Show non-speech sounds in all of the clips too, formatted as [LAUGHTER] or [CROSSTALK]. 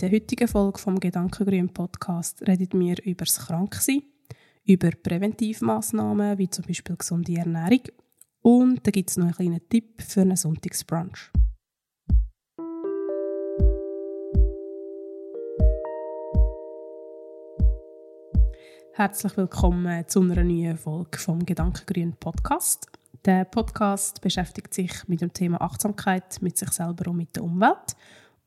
der heutigen Folge vom Gedankengrün Podcast reden wir über das Kranksein, über Präventivmaßnahmen wie zum Beispiel gesunde Ernährung und da gibt es noch einen kleinen Tipp für einen Sonntagsbrunch. Herzlich willkommen zu einer neuen Folge vom Gedankengrün Podcast. Der Podcast beschäftigt sich mit dem Thema Achtsamkeit mit sich selber und mit der Umwelt.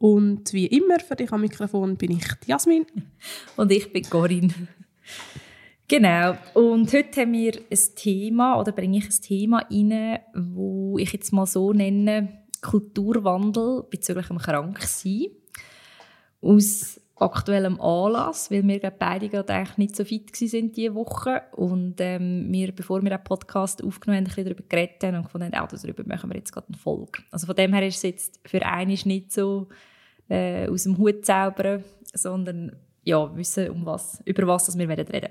Und wie immer für dich am Mikrofon bin ich Jasmin. [LAUGHS] Und ich bin Corinne. Genau. Und heute haben wir ein Thema, oder bringe ich ein Thema rein, wo ich jetzt mal so nenne, Kulturwandel bezüglich dem Kranksein. Aus aktuellem Anlass, weil wir beide gerade eigentlich nicht so fit waren diese Woche und ähm, wir, bevor wir den Podcast aufgenommen haben, ein bisschen darüber geredet haben und gefunden haben, auch darüber machen wir jetzt gerade eine Folge. Also von dem her ist es jetzt für einen nicht so äh, aus dem Hut zaubern, sondern ja, wissen, um was, über was das wir reden wollen.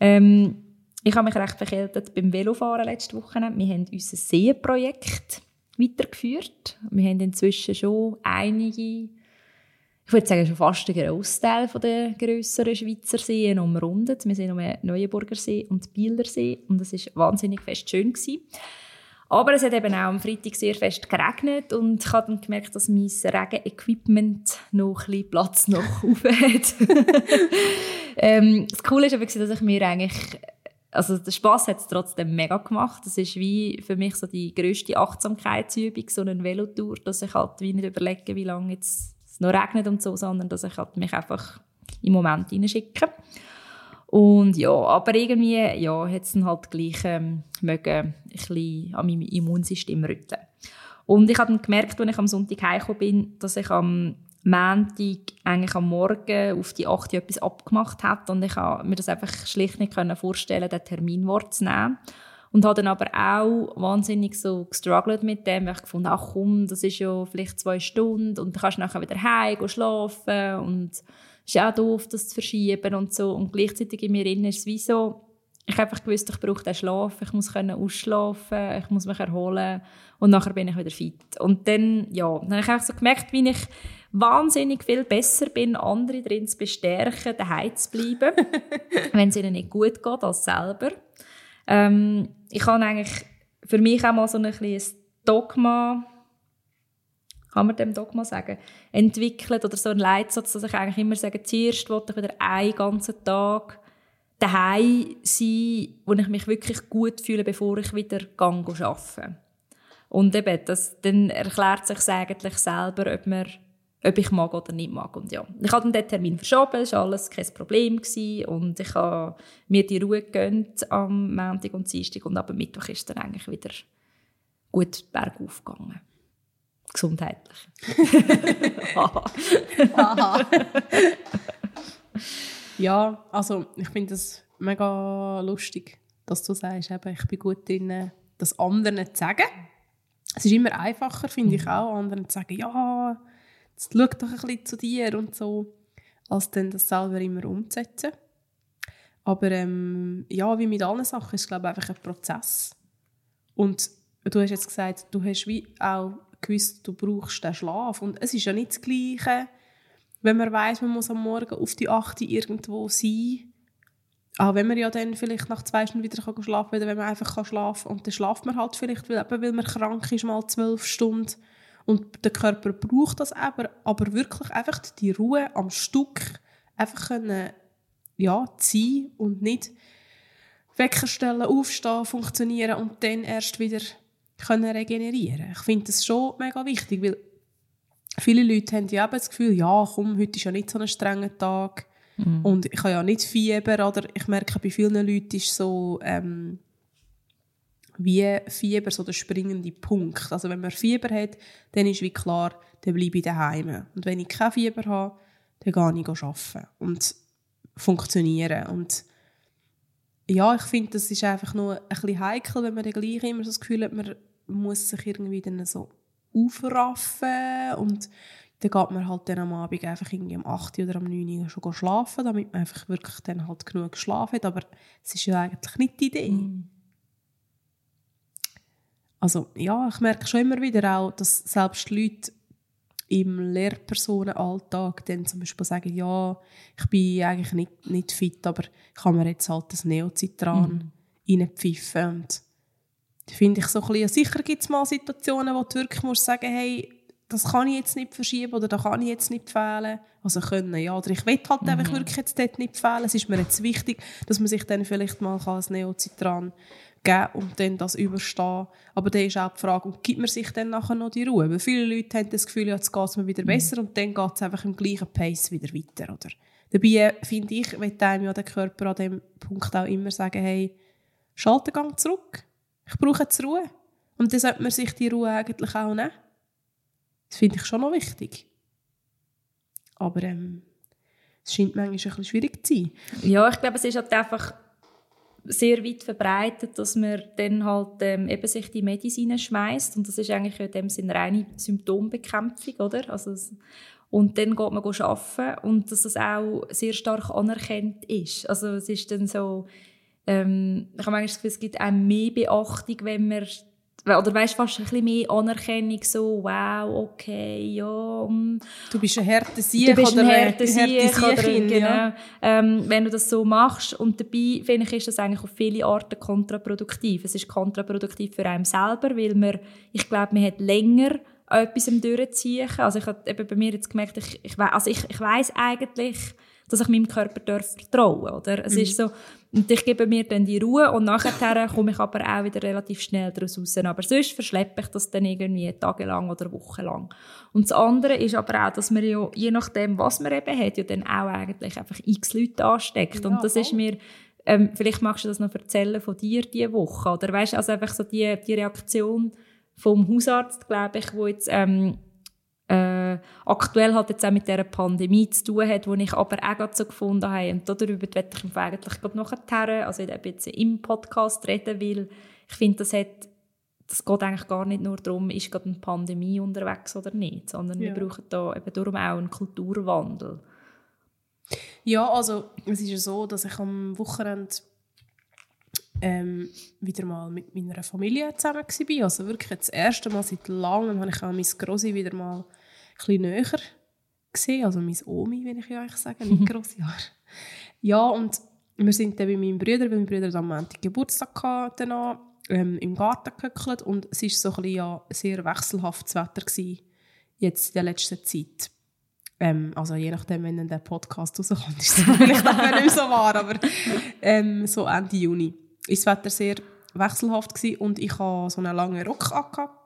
Ähm, ich habe mich recht verkältet beim Velofahren letzte Woche. Wir haben unser Seenprojekt weitergeführt. Wir haben inzwischen schon einige ich würde sagen, schon fast ein Großteil der grösseren Schweizer Seen umrundet. Wir sind um den Neuenburger See und Bieler See und es war wahnsinnig fest schön. Gewesen. Aber es hat eben auch am Freitag sehr fest geregnet und ich habe dann gemerkt, dass mein Regenequipment noch ein bisschen Platz noch hat. [LAUGHS] ähm, das Coole ist aber, dass ich mir eigentlich also der Spaß hat es trotzdem mega gemacht. Das ist wie für mich so die grösste Achtsamkeitsübung, so eine Velotour, dass ich halt wie nicht überlege, wie lange jetzt es noch regnet und so, sondern dass ich halt mich einfach im Moment hineinschicke. Und ja, aber irgendwie ja, hat es dann halt gleich ähm, mögen, ein bisschen an meinem Immunsystem rütteln. Und ich habe dann gemerkt, als ich am Sonntag heimgekommen bin, dass ich am Montag eigentlich am Morgen auf die 8 Uhr etwas abgemacht habe und ich habe mir das einfach schlicht nicht vorstellen den Termin wahrzunehmen. Und habe dann aber auch wahnsinnig so gestruggelt mit dem, weil ich gefunden ach komm, das ist ja vielleicht zwei Stunden und dann kannst du nachher wieder heim schlafen und ist auch doof, das zu verschieben und so. Und gleichzeitig in mir innen ist es wie so, ich habe einfach gewusst, ich brauche den Schlaf, ich muss können ausschlafen, ich muss mich erholen und nachher bin ich wieder fit. Und dann, ja, dann habe ich einfach so gemerkt, wie ich wahnsinnig viel besser bin, andere darin zu bestärken, daheim zu bleiben, [LAUGHS] wenn es ihnen nicht gut geht als selber. Ähm, ich habe eigentlich für mich auch mal so ein, ein Dogma, kann man dem Dogma sagen, entwickelt oder so ein Leitsatz, dass ich eigentlich immer sage, zuerst wollte ich wieder einen ganzen Tag daheim sein, wo ich mich wirklich gut fühle, bevor ich wieder gang arbeite. Und eben, das, dann erklärt sich eigentlich selber, ob man ob ich mag oder nicht mag. Und ja, ich habe den Termin verschoben, das war alles kein Problem. Gewesen. Und ich habe mir die Ruhe gegönnt am Montag und Dienstag und ab Mittwoch ist dann eigentlich wieder gut bergauf gegangen. Gesundheitlich. [LAUGHS] ja, also ich finde es mega lustig, dass du sagst, eben, ich bin gut drin, das anderen zu sagen. Es ist immer einfacher, finde ich auch, anderen zu sagen, ja, jetzt schau doch ein bisschen zu dir und so, als dann das selber immer umzusetzen. Aber ähm, ja, wie mit allen Sachen ist es glaube ich einfach ein Prozess. Und du hast jetzt gesagt, du hast wie auch gewusst, du brauchst den Schlaf. Und es ist ja nicht das Gleiche, wenn man weiß, man muss am Morgen auf die 8 irgendwo sein. Auch wenn man ja dann vielleicht nach zwei Stunden wieder schlafen kann, wenn man einfach schlafen kann. Und dann schlaft man halt vielleicht, weil, weil man krank ist, mal zwölf Stunden. Und der Körper braucht das aber, aber wirklich einfach die Ruhe am Stück einfach können, ja, sein und nicht wegstellen, aufstehen, funktionieren und dann erst wieder können regenerieren. Ich finde das schon mega wichtig, weil viele Leute haben ja eben das Gefühl, ja, komm, heute ist ja nicht so ein strenger Tag mhm. und ich habe ja nicht Fieber oder ich merke, bei vielen Leuten ist so ähm, wie Fieber so der springende Punkt. Also wenn man Fieber hat, dann ist wie klar, dann bleibe ich daheim. Und wenn ich kein Fieber habe, dann gehe ich arbeiten und funktionieren. Und ja, ich finde, das ist einfach nur ein bisschen heikel, wenn man dann gleich immer so das Gefühl hat, man muss sich irgendwie dann so aufraffen und dann geht man halt dann am Abend einfach irgendwie um 8 oder um 9 Uhr schon schlafen, damit man einfach wirklich dann halt genug geschlafen hat. Aber es ist ja eigentlich nicht die Idee. Mm. Also ja, ich merke schon immer wieder auch, dass selbst Leute im Lehrpersonenalltag dann zum Beispiel sagen, ja, ich bin eigentlich nicht, nicht fit, aber ich kann mir jetzt halt das Neocitran mhm. reinpfiffen. Und finde ich so ein bisschen, sicher gibt es mal Situationen, wo du wirklich musst sagen, hey, das kann ich jetzt nicht verschieben oder da kann ich jetzt nicht fehlen. Also können, ja. Oder ich will halt mhm. einfach wirklich jetzt dort nicht fehlen. Es ist mir jetzt wichtig, dass man sich dann vielleicht mal als Neocitran geben und dann das überstehen. Aber dann ist auch die Frage, und gibt man sich dann nachher noch die Ruhe? Weil viele Leute haben das Gefühl, ja, jetzt geht es mir wieder mhm. besser und dann geht es einfach im gleichen Pace wieder weiter. Oder? Dabei finde ich, will einem ja der Körper an dem Punkt auch immer sagen, hey, schalte Gang zurück. Ich brauche jetzt Ruhe. Und dann sollte man sich die Ruhe eigentlich auch nehmen. Das finde ich schon noch wichtig. Aber ähm, es scheint manchmal ein bisschen schwierig zu sein. Ja, ich glaube, es ist halt einfach sehr weit verbreitet, dass man dann halt ähm, eben sich die Medizin schmeißt und das ist eigentlich in dem Sinne reine Symptombekämpfung, oder? Also und dann geht man arbeiten und dass das auch sehr stark anerkannt ist. Also es ist dann so, ähm, ich habe manchmal das Gefühl, es gibt auch mehr Beachtung, wenn man oder weißt fast ein bisschen mehr Anerkennung so wow okay ja mm. du bist ein härter Sieg oder ein härter Sieg oder genau ja. ähm, wenn du das so machst und dabei finde ich ist das eigentlich auf viele Arten kontraproduktiv es ist kontraproduktiv für einen selber weil man ich glaube man hat länger etwas durchziehen also ich habe eben bei mir jetzt gemerkt ich, ich, also ich, ich weiß eigentlich dass ich meinem Körper darf vertrauen oder es mhm. ist so und ich gebe mir dann die Ruhe und nachher komme ich aber auch wieder relativ schnell daraus raus. Aber sonst verschleppe ich das dann irgendwie tagelang oder wochenlang. Und das andere ist aber auch, dass man ja, je nachdem, was man eben hat, ja dann auch eigentlich einfach x Leute ansteckt. Ja, und das voll. ist mir, ähm, vielleicht magst du das noch erzählen von dir diese Woche, oder weißt, also einfach so die, die Reaktion vom Hausarzt, glaube ich, wo jetzt, ähm, äh, aktuell halt jetzt auch mit dieser Pandemie zu tun hat, wo ich aber auch so gefunden habe, und darüber werde ich eigentlich gerade nachher, also jetzt im Podcast reden, weil ich finde, das hat das geht eigentlich gar nicht nur darum, ist gerade eine Pandemie unterwegs oder nicht, sondern ja. wir brauchen da eben darum auch einen Kulturwandel. Ja, also es ist ja so, dass ich am Wochenende ähm, wieder mal mit meiner Familie zusammen war. Also wirklich das erste Mal seit langem habe ich auch meine Grossi wieder mal ein bisschen näher gesehen. Also meine Omi, will ich ja eigentlich sagen, nicht [LAUGHS] grosse Jahre. Ja, und wir sind dann bei meinem Bruder, weil mein Bruder am Montag Geburtstag hatte, danach, ähm, im Garten gehöckelt und es war so ein bisschen, ja, sehr wechselhaftes Wetter gewesen, jetzt in der letzten Zeit. Ähm, also je nachdem, wenn der Podcast rauskommt, ist es [LAUGHS] vielleicht auch nicht so wahr, aber ähm, so Ende Juni ist das Wetter sehr wechselhaft gewesen und ich hatte so einen langen Rock angehabt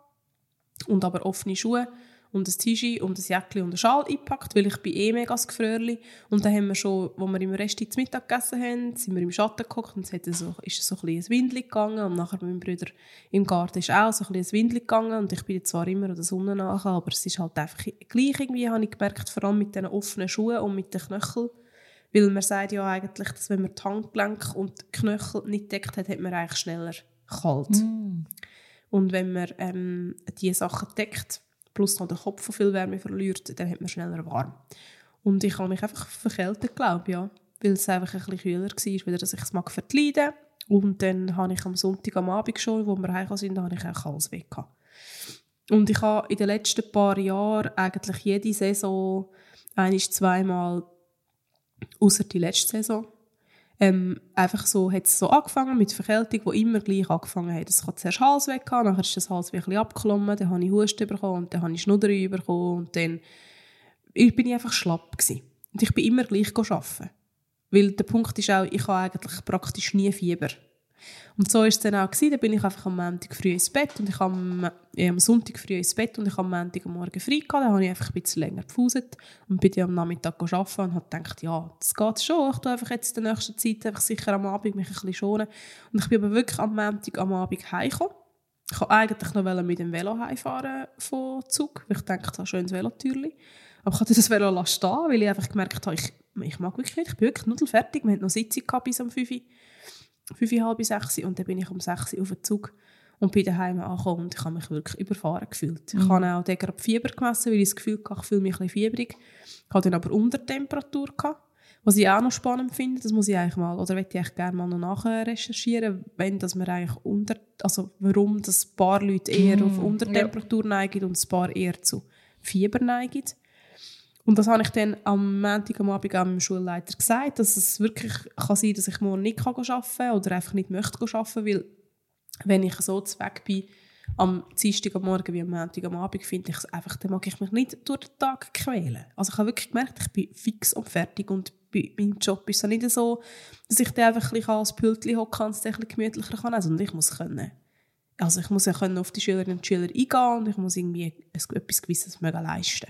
und aber offene Schuhe und ein T-Shirt und ein Jäckchen und einen Schal eingepackt, weil ich bin eh mega gefröhrli. Und dann haben wir schon, wo wir im Rest zum Mittag gegessen haben, sind wir im Schatten geguckt und es hat so, ist so ein bisschen ein Windel gegangen und nachher bei meinem Bruder im Garten ist auch so ein bisschen ein Windel gegangen und ich bin zwar immer an der Sonne nach, aber es ist halt einfach gleich irgendwie, habe ich gemerkt, vor allem mit diesen offenen Schuhen und mit den Knöcheln weil man sagt ja eigentlich, dass wenn man die Handgelenke und die Knöchel nicht deckt hat, hat man eigentlich schneller kalt. Mm. Und wenn man ähm, diese Sachen deckt, plus noch den Kopf von viel Wärme verliert, dann hat man schneller warm. Und ich habe mich einfach verkältet, glaube ich, ja. Weil es einfach ein bisschen kühler war, wieder, dass ich es mag verkleiden. Und dann habe ich am Sonntag am Abend schon, wo wir heim sind, habe ich auch alles weg gehabt. Und ich habe in den letzten paar Jahren eigentlich jede Saison ein- zweimal außer die letzte Saison. Ähm, einfach so hat es so angefangen mit Verkältung, die immer gleich angefangen hat. Es hat zuerst Hals weg, dann ist das Hals wirklich abgeklommen, dann habe ich Husten bekommen und dann habe ich Schnudder bekommen und dann ich bin ich einfach schlapp gewesen. Und ich bin immer gleich arbeiten. Weil der Punkt ist auch, ich habe eigentlich praktisch nie Fieber. Und so war es dann auch. Dann bin ich einfach am Montag früh ins Bett und ich am, äh, am Sonntag früh ins Bett und ich am Montag am Morgen frei gehabt. Dann habe ich einfach ein bisschen länger gepfuset und bin dann am Nachmittag arbeiten und habe gedacht, ja, das geht schon. Ich tue einfach jetzt in der nächsten Zeit einfach sicher am Abend mich ein bisschen schonen. Und ich bin aber wirklich am Montag am Abend heimgekommen. Ich wollte eigentlich noch mit dem Velo heimfahren von Zug, weil ich dachte, das ist ein schönes Velotürchen. Aber ich hatte das Velo stehen, weil ich einfach gemerkt habe, ich, ich mag wirklich nicht, ich bin wirklich nudelfertig. Wir hatten noch Sitzung bis um 5 Uhr fünf, halb sechs und dann bin ich um sechs auf den Zug und bin daheim angekommen und ich habe mich wirklich überfahren gefühlt. Mhm. Ich habe auch gerade Fieber gemessen, weil ich das Gefühl hatte, ich fühle mich ein bisschen fiebrig. Ich hatte dann aber Untertemperatur gehabt. Was ich auch noch spannend finde, das muss ich eigentlich mal, oder möchte ich eigentlich gerne mal noch nachrecherchieren, wenn dass man eigentlich unter, also warum das ein paar Leute eher mm, auf Untertemperatur ja. neigen und ein paar eher zu Fieber neigen. Und das habe ich dann am Montag am Abend auch meinem Schulleiter gesagt, dass es wirklich kann sein dass ich morgen nicht arbeiten kann oder einfach nicht möchte arbeiten, weil wenn ich so weg bin, am Dienstag am Morgen wie am Montag am Abend, finde ich einfach, dann mag ich mich nicht durch den Tag quälen. Also ich habe wirklich gemerkt, ich bin fix und fertig und bei meinem Job ist es nicht so, dass ich dann einfach ein bisschen als Pültchen hocken und es ein bisschen gemütlicher kann, sondern also, ich muss können. Also ich muss ja können auf die Schülerinnen und Schüler eingehen und ich muss irgendwie etwas Gewisses leisten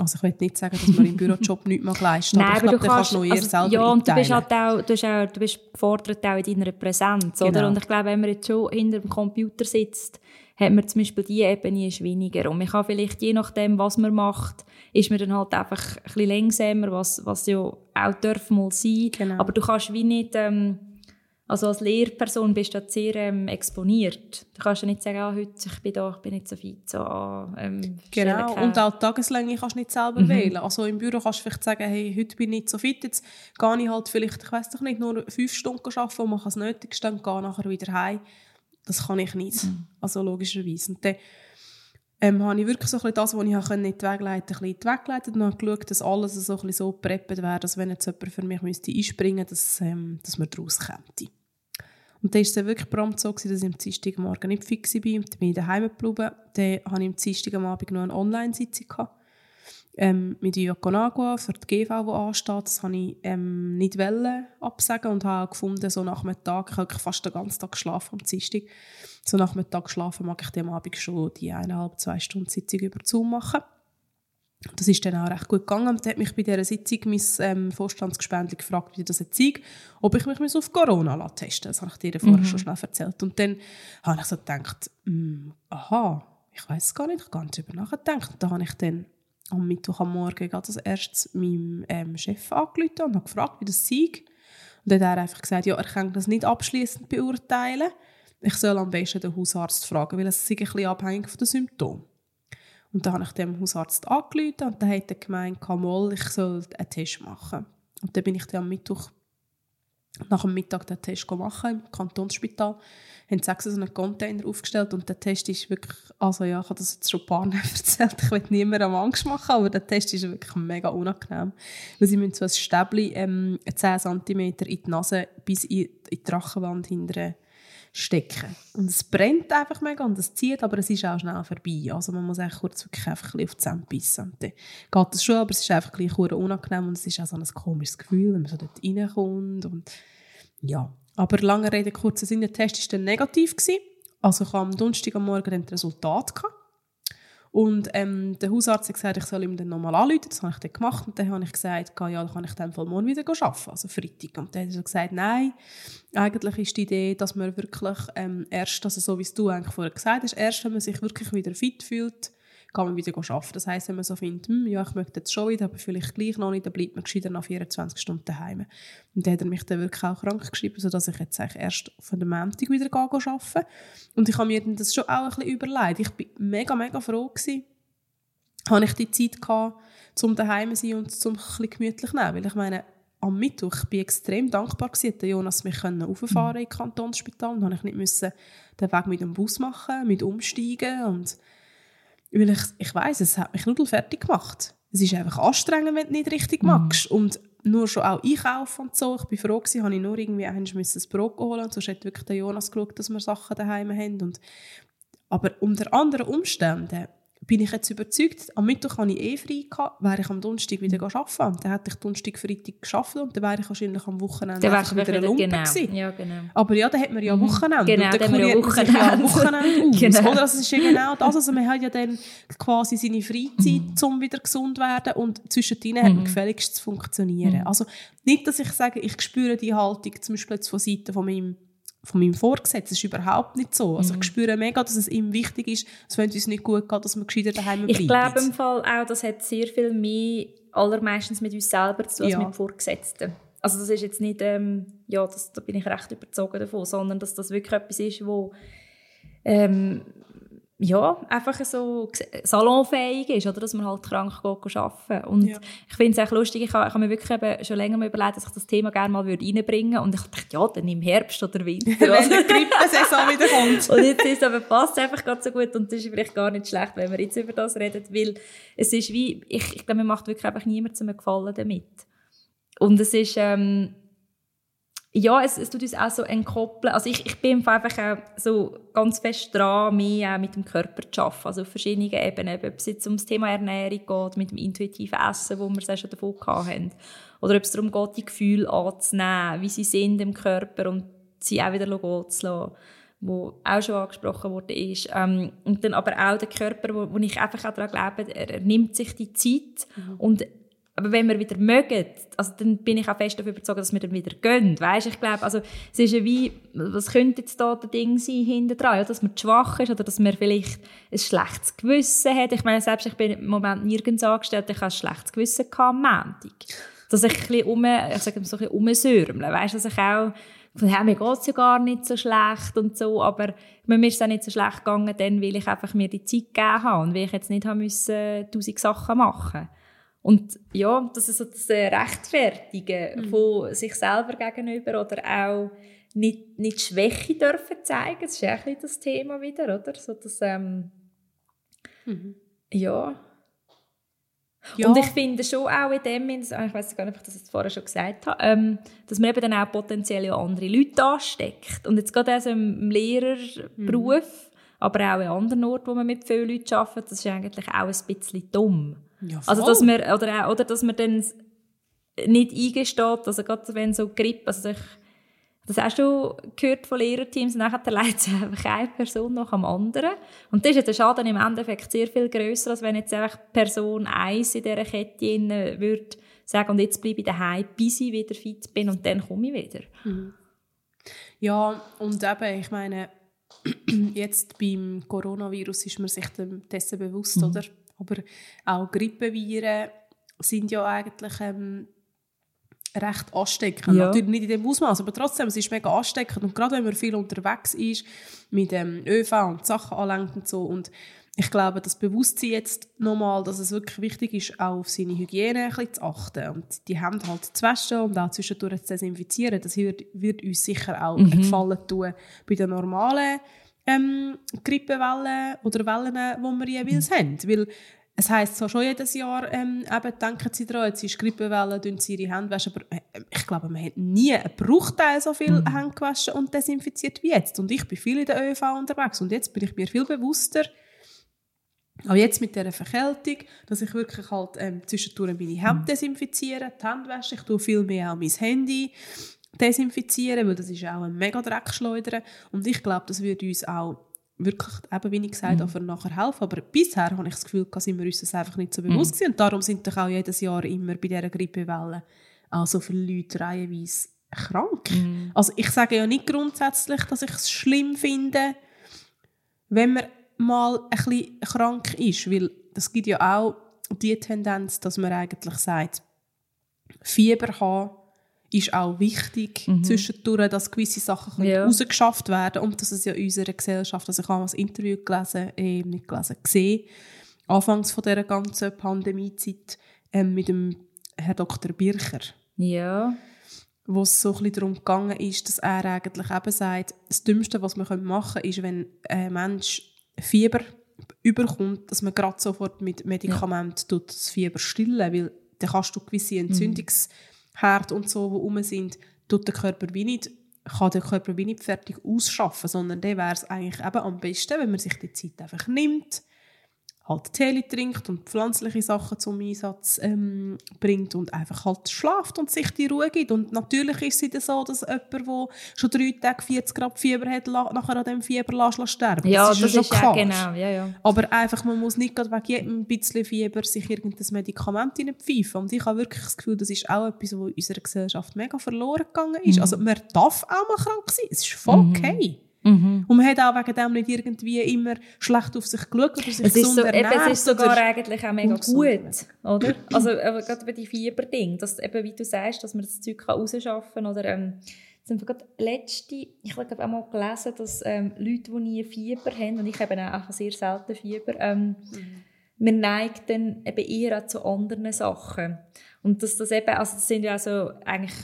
also ich will nicht sagen, dass man im Bürojob nichts mehr leisten Nein, aber ich glaube, du kannst, eher also, selber Ja, und du bist, halt auch, du, auch, du bist gefordert auch in deiner Präsenz, genau. oder? Und ich glaube, wenn man jetzt schon hinter dem Computer sitzt, hat man zum Beispiel diese Ebene ist weniger. Und man kann vielleicht, je nachdem, was man macht, ist man dann halt einfach ein bisschen langsamer, was, was ja auch darf mal sein. Genau. Aber du kannst wie nicht... Ähm, also als Lehrperson bist du sehr ähm, exponiert. Du kannst ja nicht sagen, ah, heute ich bin da, ich bin nicht so fit. So, ah, ähm, genau, und auch die Tageslänge kannst du nicht selber mhm. wählen. Also im Büro kannst du vielleicht sagen, hey, heute bin ich nicht so fit, jetzt gehe ich halt vielleicht, ich weiß doch nicht, nur fünf Stunden arbeiten und mache das Nötigste und gehe nachher wieder heim. Das kann ich nicht. Mhm. Also logischerweise. Und dann ähm, habe ich wirklich so ein das, was ich konnte, nicht wegleiten konnte, bisschen weggeleitet und habe geschaut, dass alles so, ein so gepreppt wäre, dass wenn jetzt jemand für mich müsste einspringen müsste, dass, ähm, dass man daraus käme. Und dann war es dann wirklich prompt so, dass ich am Dienstagmorgen nicht fix war und dann bin ich daheim geblieben. Dann hatte ich am Dienstagabend noch eine Online-Sitzung. Ähm, mit Yokonagua für die GV, die ansteht. Das wollte ich ähm, nicht absagen und habe gefunden, so nach einem Tag, ich habe fast den ganzen Tag geschlafen am Dienstag, so nach einem Tag schlafen mag ich am Abend schon die eineinhalb, zwei Stunden Sitzung über Zoom machen. Das ist dann auch recht gut gegangen. Und hat mich bei dieser Sitzung mein ähm, Vorstandsgespendli gefragt, wie das jetzt sei, ob ich mich auf Corona testen Das habe ich dir vorher mhm. schon schnell erzählt. Und dann habe ich so gedacht, mm, aha, ich weiß es gar nicht, ich habe gar nicht darüber nachgedacht. Und da habe ich dann am Mittwoch am Morgen als erstes meinem ähm, Chef angerufen und habe gefragt, wie das sei. Und dann hat er einfach gesagt, ja, er kann das nicht abschließend beurteilen. Ich soll am besten den Hausarzt fragen, weil es ist ein bisschen abhängig von den Symptomen. Und dann habe ich dem Hausarzt angerufen und dann hat er gemeint, mal, ich soll einen Test machen. Und dann bin ich dann am Mittwoch nach dem Mittag den Test machen im Kantonsspital. Haben sechs so einen Container aufgestellt und der Test ist wirklich, also ja, ich habe das jetzt schon ein paar Mal [LAUGHS] erzählt, ich will niemandem Angst machen, aber der Test ist wirklich mega unangenehm. Weil sie müssen so ein Stäbchen ähm, 10 cm in die Nase bis in, die Rachenwand hinterher stecken. Und es brennt einfach mega und es zieht, aber es ist auch schnell vorbei. Also man muss eigentlich kurz wirklich einfach ein auf die Zähne bissen. Und dann geht es schon, aber es ist einfach gleich unangenehm und es ist auch so ein komisches Gefühl, wenn man so dort reinkommt. Und ja. Aber lange Rede, kurzer Sinn, der Test war dann negativ. Gewesen. Also ich habe am Donnerstag am das Resultat gehabt. Und ähm, der Hausarzt hat gesagt, ich soll ihm dann nochmal anrufen. Das habe ich dann gemacht. Und dann habe ich gesagt, ja, dann kann ich dann morgen wieder arbeiten, also Freitag. Und dann hat er gesagt, nein, eigentlich ist die Idee, dass man wirklich ähm, erst, also so wie es du eigentlich vorher gesagt hast, erst wenn man sich wirklich wieder fit fühlt, kann man wieder arbeiten. Das heisst, wenn man so findet, hm, ja, ich möchte jetzt schon wieder, aber vielleicht gleich noch nicht, dann bleibt man gescheiter nach 24 Stunden daheim. Und dann hat er mich dann wirklich auch krank geschrieben, sodass ich jetzt eigentlich erst von der Montag wieder arbeiten Und ich habe mir das schon auch ein bisschen überlegt. Ich war mega, mega froh gewesen, habe ich die Zeit gehabt, um daheim zu sein und zum ein bisschen gemütlich zu nehmen. Weil ich meine, am Mittwoch ich bin extrem dankbar dass Jonas mich rauffahren mhm. ins Kantonsspital und habe ich nicht den Weg mit dem Bus machen, mit umsteigen und weil ich, ich weiss, es hat mich nur fertig gemacht. Es ist einfach anstrengend, wenn du nicht richtig mhm. magst. Und nur schon auch einkaufen und so. Ich bin froh gewesen, habe ich nur irgendwie ein Brot holen und sonst hat wirklich der Jonas geschaut, dass wir Sachen daheim haben. Und, aber unter anderen Umständen bin ich jetzt überzeugt, am Mittwoch hatte ich eh frei, gehabt, wäre ich am Donnerstag wieder mhm. arbeiten. Dann hätte ich Donnerstag, Freitag geschafft und dann wäre ich wahrscheinlich am Wochenende dann einfach wieder ein Lumpen genau. gewesen. Ja, genau. Aber ja, dann hat man ja mhm. Wochenende. Genau, und dann, ja Wochenende. Ja Wochenende [LAUGHS] aus. genau. Oder? Also, es ist ja genau das. Also man hat ja dann quasi seine Freizeit, mhm. um wieder gesund zu werden und zwischendrin mhm. hat man gefälligst zu funktionieren. Mhm. Also nicht, dass ich sage, ich spüre die Haltung zum Beispiel jetzt von Seiten von meinem von meinem Vorgesetzten. Das ist überhaupt nicht so. Also ich mhm. spüre mega, dass es ihm wichtig ist, dass wenn es uns nicht gut geht, dass wir gescheiter daheim bleiben. Ich glaube im Fall auch, das hat sehr viel mehr allermeistens mit uns selber zu tun als ja. mit dem Vorgesetzten. Also das ist jetzt nicht, ähm, ja, das, da bin ich recht überzogen davon, sondern dass das wirklich etwas ist, wo ähm, ja, einfach so salonfähig ist, oder dass man halt krank geht arbeiten Und Ja. ich finde es auch lustig, ich habe, ich habe mir wirklich eben schon länger mal überlegt, dass ich das Thema gerne mal würde reinbringen würde. Und ich dachte, ja, dann im Herbst oder [LAUGHS] Winter. Wenn die Grippesaison wieder kommt. Und jetzt ist es aber passt einfach gerade so gut und das ist vielleicht gar nicht schlecht, wenn wir jetzt über das reden, weil es ist wie, ich, ich glaube, man macht wirklich einfach niemand zum Gefallen damit. Und es ist, ähm, ja, es, es tut uns auch so entkoppeln. Also ich, ich bin einfach auch so ganz fest dran, mehr auch mit dem Körper zu arbeiten. Also auf verschiedenen Ebenen. Ob es jetzt um das Thema Ernährung geht, mit dem intuitiven Essen, wo wir es auch schon davon hatten. Oder ob es darum geht, die Gefühle anzunehmen, wie sie sind im Körper und sie auch wieder gehen zu lassen wo auch schon angesprochen wurde ist. Ähm, und dann aber auch der Körper, wo, wo ich einfach auch daran glaube, er, er nimmt sich die Zeit und aber wenn wir wieder mögen, also dann bin ich auch fest davon überzeugt, dass wir dann wieder gehen. Weißt, ich glaube, also es ist ja wie, was könnte jetzt da der Ding sein hinter dran, ja, dass man schwach ist oder dass man vielleicht ein schlechtes Gewissen hat. Ich meine, selbst ich bin im Moment nirgends angestellt, ich habe ein schlechtes Gewissen gehabt am Montag. Dass ich ein bisschen um, ich sage so ein bisschen umsürmle, weißt, dass ich auch von ja, mir geht's ja gar nicht so schlecht und so, aber mir ist es auch nicht so schlecht gegangen, dann, weil ich einfach mir die Zeit gegeben habe und weil ich jetzt nicht haben müssen, tausend Sachen machen und ja, das ist so das äh, Rechtfertigen von sich selber gegenüber oder auch nicht, nicht Schwäche dürfen zeigen, das ist ja auch ein das Thema wieder, oder? So das, ähm, ja. Ja. Und ich finde schon auch in dem, ich weiß gar nicht, ob ich das jetzt vorher schon gesagt habe, ähm, dass man eben dann auch potenziell ja andere Leute ansteckt. Und jetzt gerade also im Lehrerberuf, aber auch in anderen Orten, wo man mit vielen Leuten arbeitet, das ist eigentlich auch ein bisschen dumm. Ja, Also, dass man, oder, oder dass man dann nicht eingesteht, also gerade wenn so Grippe, also ich, das hast du gehört von Lehrerteams, nachher [LAUGHS] leidet es einfach eine Person nach dem anderen. Und das ist der Schaden im Endeffekt sehr viel grösser, als wenn jetzt einfach Person 1 in dieser Kette würde sagen, und jetzt bleibe ich daheim, bis ich wieder fit bin und dann komme ich wieder. Ja, und eben, ich meine, [CLEARS THROAT] jetzt beim Coronavirus ist man sich dessen bewusst, Mhm. oder? Aber auch Grippeviren sind ja eigentlich ähm, recht ansteckend. Ja. Natürlich nicht in dem Ausmaß, aber trotzdem, es ist mega ansteckend. Und gerade wenn man viel unterwegs ist, mit dem ÖV und Sachen anlenkt und so. Und ich glaube, das Bewusstsein jetzt nochmal, dass es wirklich wichtig ist, auch auf seine Hygiene ein bisschen zu achten. Und die Hände halt zu waschen und auch zwischendurch zu desinfizieren. Das wird, wird uns sicher auch einen Gefallen tun bei den normalen ähm, Grippewellen oder Wellen, die wir jeweils haben. Weil es heisst zwar schon jedes Jahr, ähm, eben, denken Sie daran, jetzt ist Grippewelle, tun Sie Ihre Hände waschen, aber äh, ich glaube, man hat nie einen Bruchteil so viel Hände gewaschen und desinfiziert wie jetzt. Und ich bin viel in der ÖV unterwegs und jetzt bin ich mir viel bewusster, auch jetzt mit dieser Verkältung, dass ich wirklich halt ähm, zwischendurch meine Hände desinfiziere, die Hände wasche. Ich tue viel mehr auch mein Handy desinfizieren, weil das ist auch ein mega Dreckschleuder. Und ich glaube, das wird uns auch wirklich, eben wie ich gesagt habe, für nachher helfen. Aber bisher habe ich das Gefühl, dass wir uns das einfach nicht so bewusst gewesen. Und darum sind doch auch jedes Jahr immer bei dieser Grippewelle auch so viele Leute reihenweise krank. Also ich sage ja nicht grundsätzlich, dass ich es schlimm finde, wenn man mal ein bisschen krank ist, weil das gibt ja auch die Tendenz, dass man eigentlich sagt, Fieber haben ist auch wichtig zwischendurch, dass gewisse Sachen Ja. rausgeschafft werden und dass es ja in unserer Gesellschaft, also ich habe ein Interview gelesen, äh, nicht gelesen, gesehen, anfangs von dieser ganzen Pandemiezeit ähm, mit dem Herr Dr. Bircher Ja. wo es so ein bisschen darum gegangen ist, dass er eigentlich eben sagt, das Dümmste, was man machen können, ist, wenn ein Mensch Fieber überkommt, dass man gerade sofort mit Medikamenten tut das Fieber stillen, weil dann kannst du gewisse Entzündungsherde und so, die rum sind, tut der Körper wie nicht, kann der Körper wie nicht fertig ausschaffen, sondern dann wäre es eigentlich eben am besten, wenn man sich die Zeit einfach nimmt, halt Tee trinkt und pflanzliche Sachen zum Einsatz ähm, bringt und einfach halt schlaft und sich die Ruhe gibt. Und natürlich ist es dann so, dass jemand, der schon drei Tage 40 Grad Fieber hat, nachher an diesem Fieber lässt, sterben Ja, das, ja ist, schon ja klar. genau, ja, ja. Aber einfach, man muss nicht gerade wegen jedem bisschen Fieber sich irgendein Medikament pfeifen. Und ich habe wirklich das Gefühl, das ist auch etwas, was in unserer Gesellschaft mega verloren gegangen ist. Also man darf auch mal krank sein. Es ist voll okay. Und man hat auch wegen dem nicht irgendwie immer schlecht auf sich geschaut oder sich Es ist, gesund so, eben, ernährt. es ist sogar oder- eigentlich auch mega gut, oder? Also aber gerade bei die Fieberding, dass eben, wie du sagst, dass man das Zeug kann rausschaffen kann oder ähm, sind gerade letzte, ich habe auch mal gelesen, dass ähm, Leute, die nie Fieber haben, und ich habe auch sehr selten Fieber, ähm, mhm. wir neigen dann eben eher zu anderen Sachen. Und dass das eben, also das sind ja so eigentlich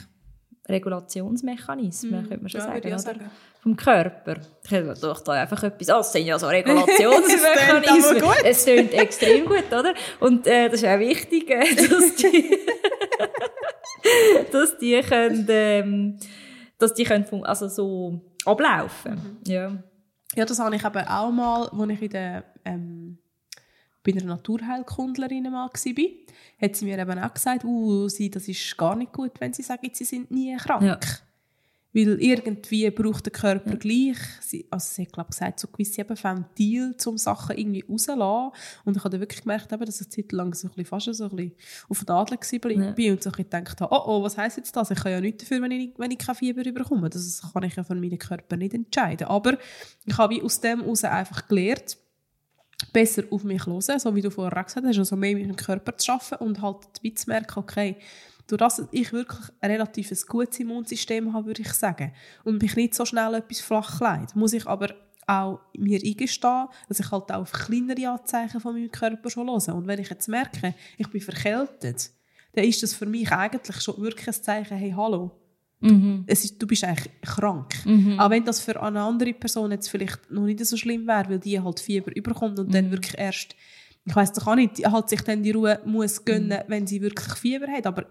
Regulationsmechanismen, mm, könnte man schon ja, sagen, oder? sagen. Vom Körper. Ich habe doch da einfach etwas, oh, das sind ja so [LAUGHS] Regulationsmechanismen. es klingt extrem gut, oder? Und äh, das ist auch wichtig, äh, [LAUGHS] dass die, [LAUGHS] dass die können, ähm, dass die können also so ablaufen. Mhm. Ja. ja, das habe ich eben auch mal, als ich in der, ähm, bei einer Naturheilkundlerin mal war, hat sie mir eben auch gesagt, uh, sie, das ist gar nicht gut, wenn sie sagen, sie sind nie krank. Ja. Weil irgendwie braucht der Körper ja. gleich, also sie hat glaube gesagt, so gewisse eben Ventil, um Sachen irgendwie rauszulassen. Und ich habe wirklich gemerkt, eben, dass ich Zeit lang so ein bisschen, fast so ein bisschen auf der Adler war ja. und so ein gedacht habe, oh, oh, was heisst jetzt das? Ich kann ja nichts dafür, wenn ich, wenn ich kein Fieber bekomme. Das kann ich ja von meinem Körper nicht entscheiden. Aber ich habe aus dem heraus einfach gelernt, besser auf mich hören, so wie du vorher gesagt hast, also mehr mit dem Körper zu arbeiten und halt zu merken, okay, durch das ich wirklich ein relativ gutes Immunsystem habe, würde ich sagen, und mich nicht so schnell etwas flach leid, muss ich aber auch mir eingestehen, dass ich halt auch auf kleinere Anzeichen von meinem Körper schon höre. Und wenn ich jetzt merke, ich bin verkältet, dann ist das für mich eigentlich schon wirklich ein Zeichen, hey, hallo, Mhm. Es ist, du bist eigentlich krank. Mhm. Auch wenn das für eine andere Person jetzt vielleicht noch nicht so schlimm wäre, weil die halt Fieber überkommt und mhm. dann wirklich erst, ich weiß doch auch nicht, halt sich dann die Ruhe muss gönnen, mhm. wenn sie wirklich Fieber hat. Aber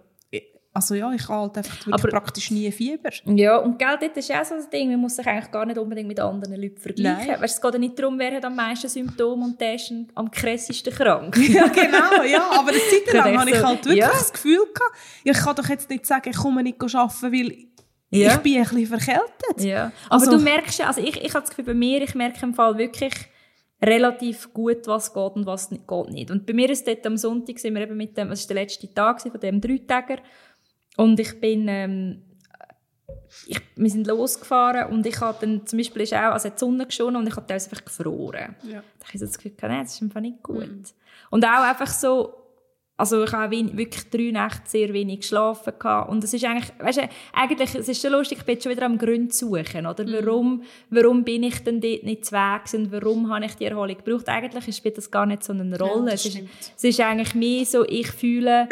also ja, ich habe halt einfach aber, praktisch nie Fieber. Ja, und Geld dort ist auch so ein Ding, man muss sich eigentlich gar nicht unbedingt mit anderen Leuten vergleichen. Weißt, es geht ja nicht darum, wer hat am meisten Symptome und der ist am krassesten krank. [LAUGHS] ja, genau, ja, aber eine Zeit [LAUGHS] lang hatte ich halt wirklich ja. das Gefühl gehabt, ich kann doch jetzt nicht sagen, ich komme nicht arbeiten, weil ja. ich bin ein bisschen verkältet. Ja. Aber also, du merkst ja, also ich, ich habe das Gefühl, bei mir, ich merke im Fall wirklich relativ gut, was geht und was nicht, geht nicht. Und bei mir ist dort am Sonntag, sind wir eben mit dem, es war der letzte Tag von dem Dreitäger, und ich bin, ähm, ich, wir sind losgefahren und ich habe dann zum Beispiel ist auch, also die Sonne geschonen und ich habe einfach gefroren. Ja. Da habe ich so das Gefühl, nein, das ist einfach nicht gut. Mhm. Und auch einfach so, also ich habe wirklich drei Nächte sehr wenig geschlafen gehabt. und es ist eigentlich, weißt du, eigentlich, es ist so lustig, ich bin schon wieder am Grund suchen, oder? Mhm. Warum, warum bin ich denn dort nicht zu Weg und warum habe ich die Erholung gebraucht? Eigentlich spielt das gar nicht so eine Rolle. Ja, es, ist, es ist eigentlich mehr so, ich fühle,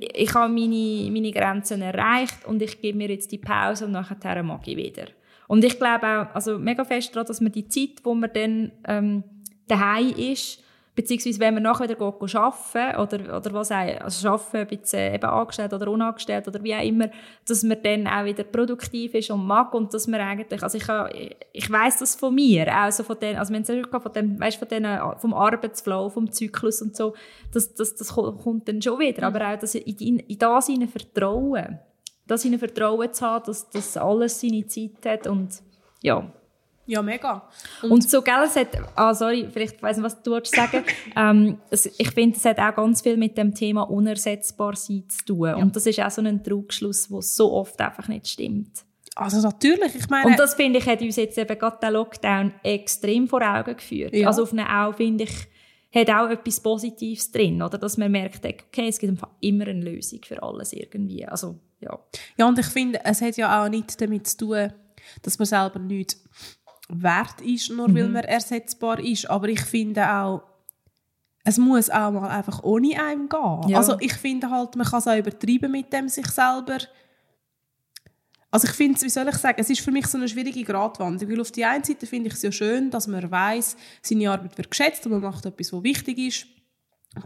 ich habe meine, meine Grenzen erreicht und ich gebe mir jetzt die Pause und nachher mag ich wieder. Und ich glaube auch, also mega fest daran, dass man die Zeit, wo man dann ähm, daheim ist, Beziehungsweise, wenn man nachher wieder arbeiten oder, oder was auch, also arbeiten, bisschen eben angestellt oder unangestellt oder wie auch immer, dass man dann auch wieder produktiv ist und mag und dass man eigentlich, also ich, ich, ich weiss das von mir, auch so von den, also wenn es von dem, weißt, von den, vom Arbeitsflow, vom Zyklus und so, das, das, das kommt dann schon wieder, mhm. aber auch das, in, in das hinein Vertrauen, das hinein Vertrauen zu haben, dass, dass alles seine Zeit hat und ja, ja, mega. Und, und so, gell, es hat, ah, sorry, vielleicht weiss nicht, was du sagen [LAUGHS] ähm, Ich finde, es hat auch ganz viel mit dem Thema unersetzbar sein zu tun. Ja. Und das ist auch so ein Trugschluss, der so oft einfach nicht stimmt. Also natürlich, ich meine... Und das, finde ich, hat uns jetzt eben gerade der Lockdown extrem vor Augen geführt. Ja. Also auf eine auch, finde ich, hat auch etwas Positives drin, oder? Dass man merkt, okay, es gibt immer eine Lösung für alles irgendwie. Also, ja. Ja, und ich finde, es hat ja auch nichts damit zu tun, dass man selber nichts wert ist, nur mhm. weil man ersetzbar ist. Aber ich finde auch, es muss auch mal einfach ohne einem gehen. Ja. Also ich finde halt, man kann es auch übertreiben mit dem sich selber. Also ich finde, wie soll ich sagen, es ist für mich so eine schwierige Gratwanderung, weil auf die einen Seite finde ich es ja schön, dass man weiß, seine Arbeit wird geschätzt und man macht etwas, was wichtig ist.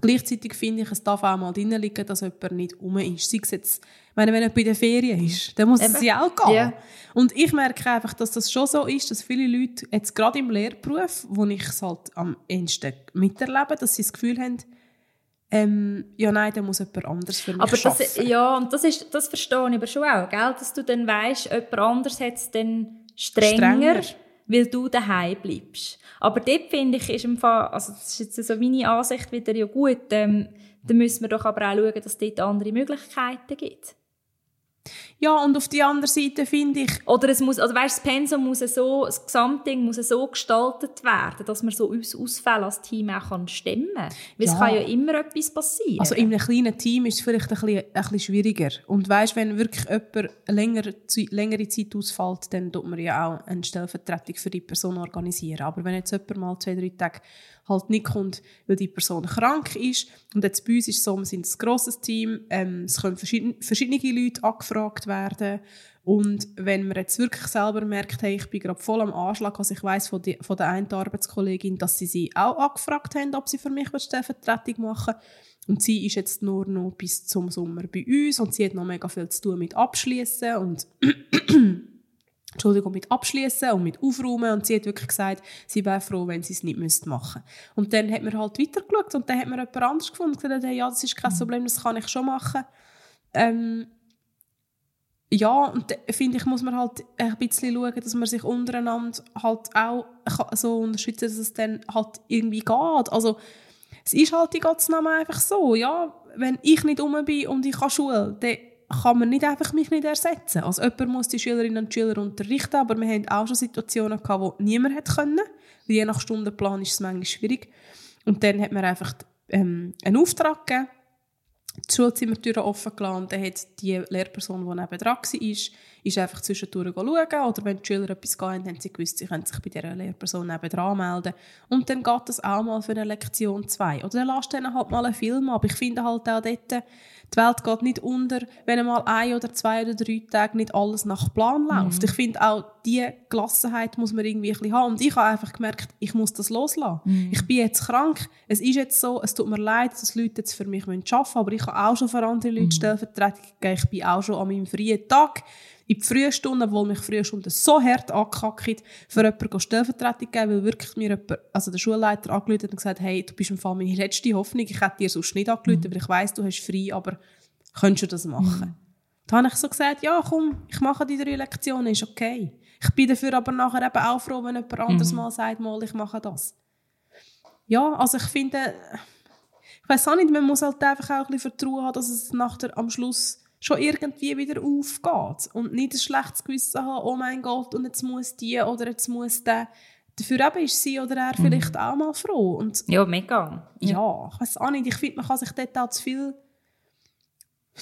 Gleichzeitig finde ich, es darf auch mal drin liegen, dass jemand nicht um ist. Sei es jetzt, meine, wenn jemand bei der Ferien ist, dann muss Eben. es ja auch gehen. Yeah. Und ich merke einfach, dass das schon so ist, dass viele Leute, jetzt gerade im Lehrberuf, wo ich es halt am ehesten miterlebe, dass sie das Gefühl haben, ähm, ja, nein, dann muss jemand anders für mich aber das, Ja, und das, ist, das verstehe ich aber schon auch, gell? dass du dann weißt, jemand anders hat es dann strenger, strenger, weil du daheim bleibst. Aber dort finde ich, ist im Fall, also das ist jetzt so meine Ansicht wieder ja gut, ähm, dann müssen wir doch aber auch schauen, dass es dort andere Möglichkeiten gibt. Ja, und auf die andere Seite finde ich... Oder es muss, also weißt, das Pensum muss so, das Gesamtding muss so gestaltet werden, dass man so Aus Ausfälle als Team auch kann stemmen kann. Weil ja. es kann ja immer etwas passieren. Also in einem kleinen Team ist es vielleicht ein bisschen, ein bisschen schwieriger. Und weißt, wenn wirklich jemand eine längere, längere Zeit ausfällt, dann tut man ja auch eine Stellvertretung für die Person organisieren. Aber wenn jetzt jemand mal zwei, drei Tage halt nicht kommt, weil die Person krank ist. Und jetzt bei uns ist es so, wir sind ein grosses Team, ähm, es können verschiedene, verschiedene Leute angefragt werden. Und wenn man jetzt wirklich selber merkt, hey, ich bin gerade voll am Anschlag, also ich weiß von, von der einen Arbeitskollegin, dass sie sie auch angefragt haben, ob sie für mich eine Vertretung machen und sie ist jetzt nur noch bis zum Sommer bei uns und sie hat noch mega viel zu tun mit Abschließen und Entschuldigung, mit abschließen und mit aufräumen und sie hat wirklich gesagt, sie wäre froh, wenn sie es nicht müsste machen. Und dann hat man halt weitergeschaut und dann hat man jemand anderes gefunden und gesagt, hey, ja, das ist kein Problem, das kann ich schon machen. Ähm, ja, und finde ich, muss man halt ein bisschen schauen, dass man sich untereinander halt auch so unterstützt, dass es dann halt irgendwie geht. Also, es ist halt in Gottes Namen einfach so, ja, wenn ich nicht um bin und ich kann Schule, dann kann man nicht einfach mich nicht ersetzen. Also jemand muss die Schülerinnen und Schüler unterrichten, aber wir haben auch schon Situationen gehabt, wo niemand hätte können. Je nach Stundenplan ist es manchmal schwierig. Und dann hat man einfach ähm, einen Auftrag gegeben, die Schulzimmertüren offen gelassen und dann hat die Lehrperson, die neben dran war, ist, einfach zwischendurch schauen oder wenn die Schüler etwas gehen, haben sie gewusst, sie können sich bei dieser Lehrperson neben dran melden und dann geht das auch mal für eine Lektion 2 oder dann lasst ihnen halt mal einen Film ab. Ich finde halt auch dort, die Welt geht nicht unter, wenn mal ein oder zwei oder drei Tage nicht alles nach Plan läuft. Mhm. Ich finde auch, diese Gelassenheit muss man irgendwie ein bisschen haben. Und ich habe einfach gemerkt, ich muss das loslassen. Mhm. Ich bin jetzt krank, es ist jetzt so, es tut mir leid, dass Leute jetzt für mich arbeiten müssen, aber ich habe auch schon für andere Leute mhm. Stellvertretung gegeben. Ich bin auch schon an meinem freien Tag in die frühen Stunden, obwohl mich frühe Stunden so hart angekackt, für jemanden Stellvertretung geben, weil wirklich mir jemand, also der Schulleiter angerufen und gesagt hey, du bist im Fall meine letzte Hoffnung, ich hätte dir sonst nicht angerufen, mhm. weil ich weiss, du hast frei, aber könntest du das machen? Mhm. Da habe ich so gesagt, ja komm, ich mache die drei Lektionen, ist okay. Ich bin dafür aber nachher eben auch froh, wenn jemand anderes mhm. mal sagt, mal, ich mache das. Ja, also ich finde, ich weiß auch nicht, man muss halt einfach auch ein bisschen Vertrauen haben, dass es nachher am Schluss schon irgendwie wieder aufgeht und nicht ein schlechtes Gewissen haben, oh mein Gott, und jetzt muss die oder jetzt muss der. Dafür eben ist sie oder er mhm. vielleicht auch mal froh. Und ja, mega. Ja, ja ich weiß auch nicht, ich finde, man kann sich dort auch zu viel,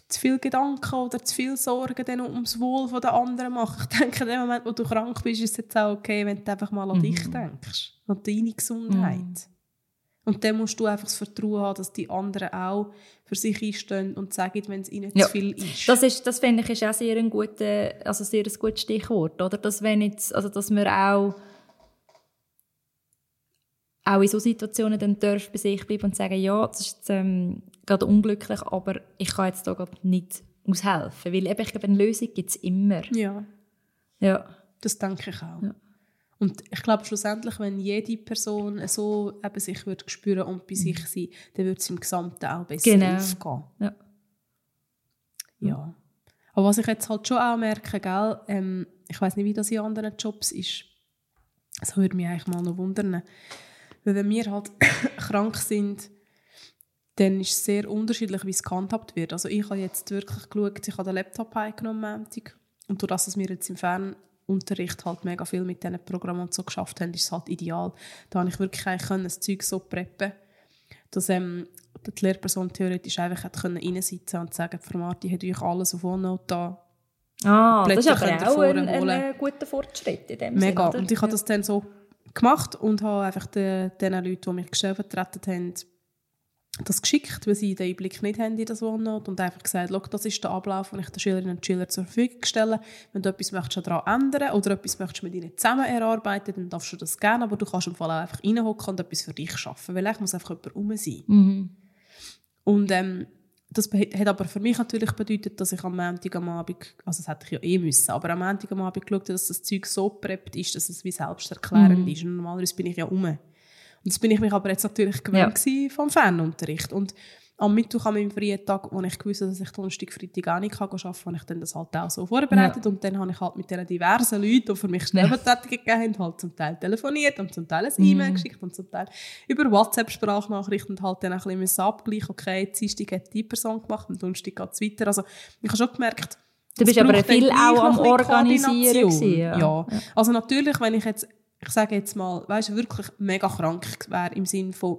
zu viel Gedanken oder zu viel Sorgen dann ums Wohl der anderen machen. Ich denke, in dem Moment, wo du krank bist, ist es jetzt auch okay, wenn du einfach mal an mhm. dich denkst, an deine Gesundheit. Mhm. Und dann musst du einfach das Vertrauen haben, dass die anderen auch für sich einstehen und sagen, wenn es ihnen ja. zu viel ist. Das, ist, das finde ich ist auch sehr ein, guter, also sehr ein gutes Stichwort. Oder? Dass, wenn jetzt, also dass man auch, auch in solchen Situationen dann darf bei sich bleiben und sagen, ja, das ist jetzt, ähm, gerade unglücklich, aber ich kann jetzt da gerade nicht aushelfen. Weil eben, ich glaube, eine Lösung gibt es immer. Ja. Ja. Das denke ich auch. Ja. Und ich glaube schlussendlich, wenn jede Person so eben sich würde spüren und bei sich sein, dann würde es im Gesamten auch besser genau. aufgehen. Ja. ja. Aber was ich jetzt halt schon auch merke, gell, ähm, ich weiß nicht, wie das in anderen Jobs ist, das würde mich eigentlich mal noch wundern. Weil wenn wir halt [COUGHS] krank sind, dann ist es sehr unterschiedlich, wie es gehandhabt wird. Also ich habe jetzt wirklich geschaut, ich habe den Laptop heimgenommen und durch das, dass wir jetzt im Fern Unterricht halt mega viel mit diesen Programmen und so geschafft haben, ist es halt ideal. Da habe ich wirklich können, das Zeug so preppen dass ähm, die Lehrperson theoretisch einfach hat können reinsitzen und sagen, Frau Marti hat euch alles auf OneNote da Ah, das ist aber auch ein, ein, guter Fortschritt in dem Mega. Sinn, und ich habe das dann so gemacht und habe einfach den, den Leuten, die mich gestellt haben, das geschickt, weil sie den Einblick nicht haben in das OneNote und einfach gesagt, das ist der Ablauf, den ich den Schülerinnen und Schülern zur Verfügung stelle. Wenn du etwas möchtest daran ändern oder etwas möchtest mit ihnen zusammen erarbeiten, dann darfst du das gerne, aber du kannst im Fall auch einfach reinhocken und etwas für dich schaffen, weil ich muss einfach jemand rum sein. Mhm. Und ähm, das hat aber für mich natürlich bedeutet, dass ich am Montag am Abend, also das hätte ich ja eh müssen, aber am Montag am Abend geschaut, dass das Zeug so preppt ist, dass es wie selbsterklärend mhm. ist. Und normalerweise bin ich ja um. Und das bin ich mich aber jetzt natürlich gewöhnt ja. vom Fernunterricht. Und am Mittwoch an meinem freien Tag, wo ich gewusst dass ich Donnerstag, Freitag auch nicht arbeiten kann, habe ich dann das halt auch so vorbereitet. Ja. Und dann habe ich halt mit diesen diversen Leuten, die für mich Stellvertretungen ja. gegeben haben, halt zum Teil telefoniert und zum Teil ein E-Mail mhm. geschickt und zum Teil über WhatsApp-Sprachnachrichten und halt dann ein bisschen abgleichen, okay, Dienstag hat die Person gemacht und Donnerstag geht es weiter. Also ich habe schon gemerkt, Du bist aber viel auch am Organisieren. Gewesen, Ja. Also natürlich, wenn ich jetzt, ich sage jetzt mal, weißt du, wirklich mega krank wäre im Sinne von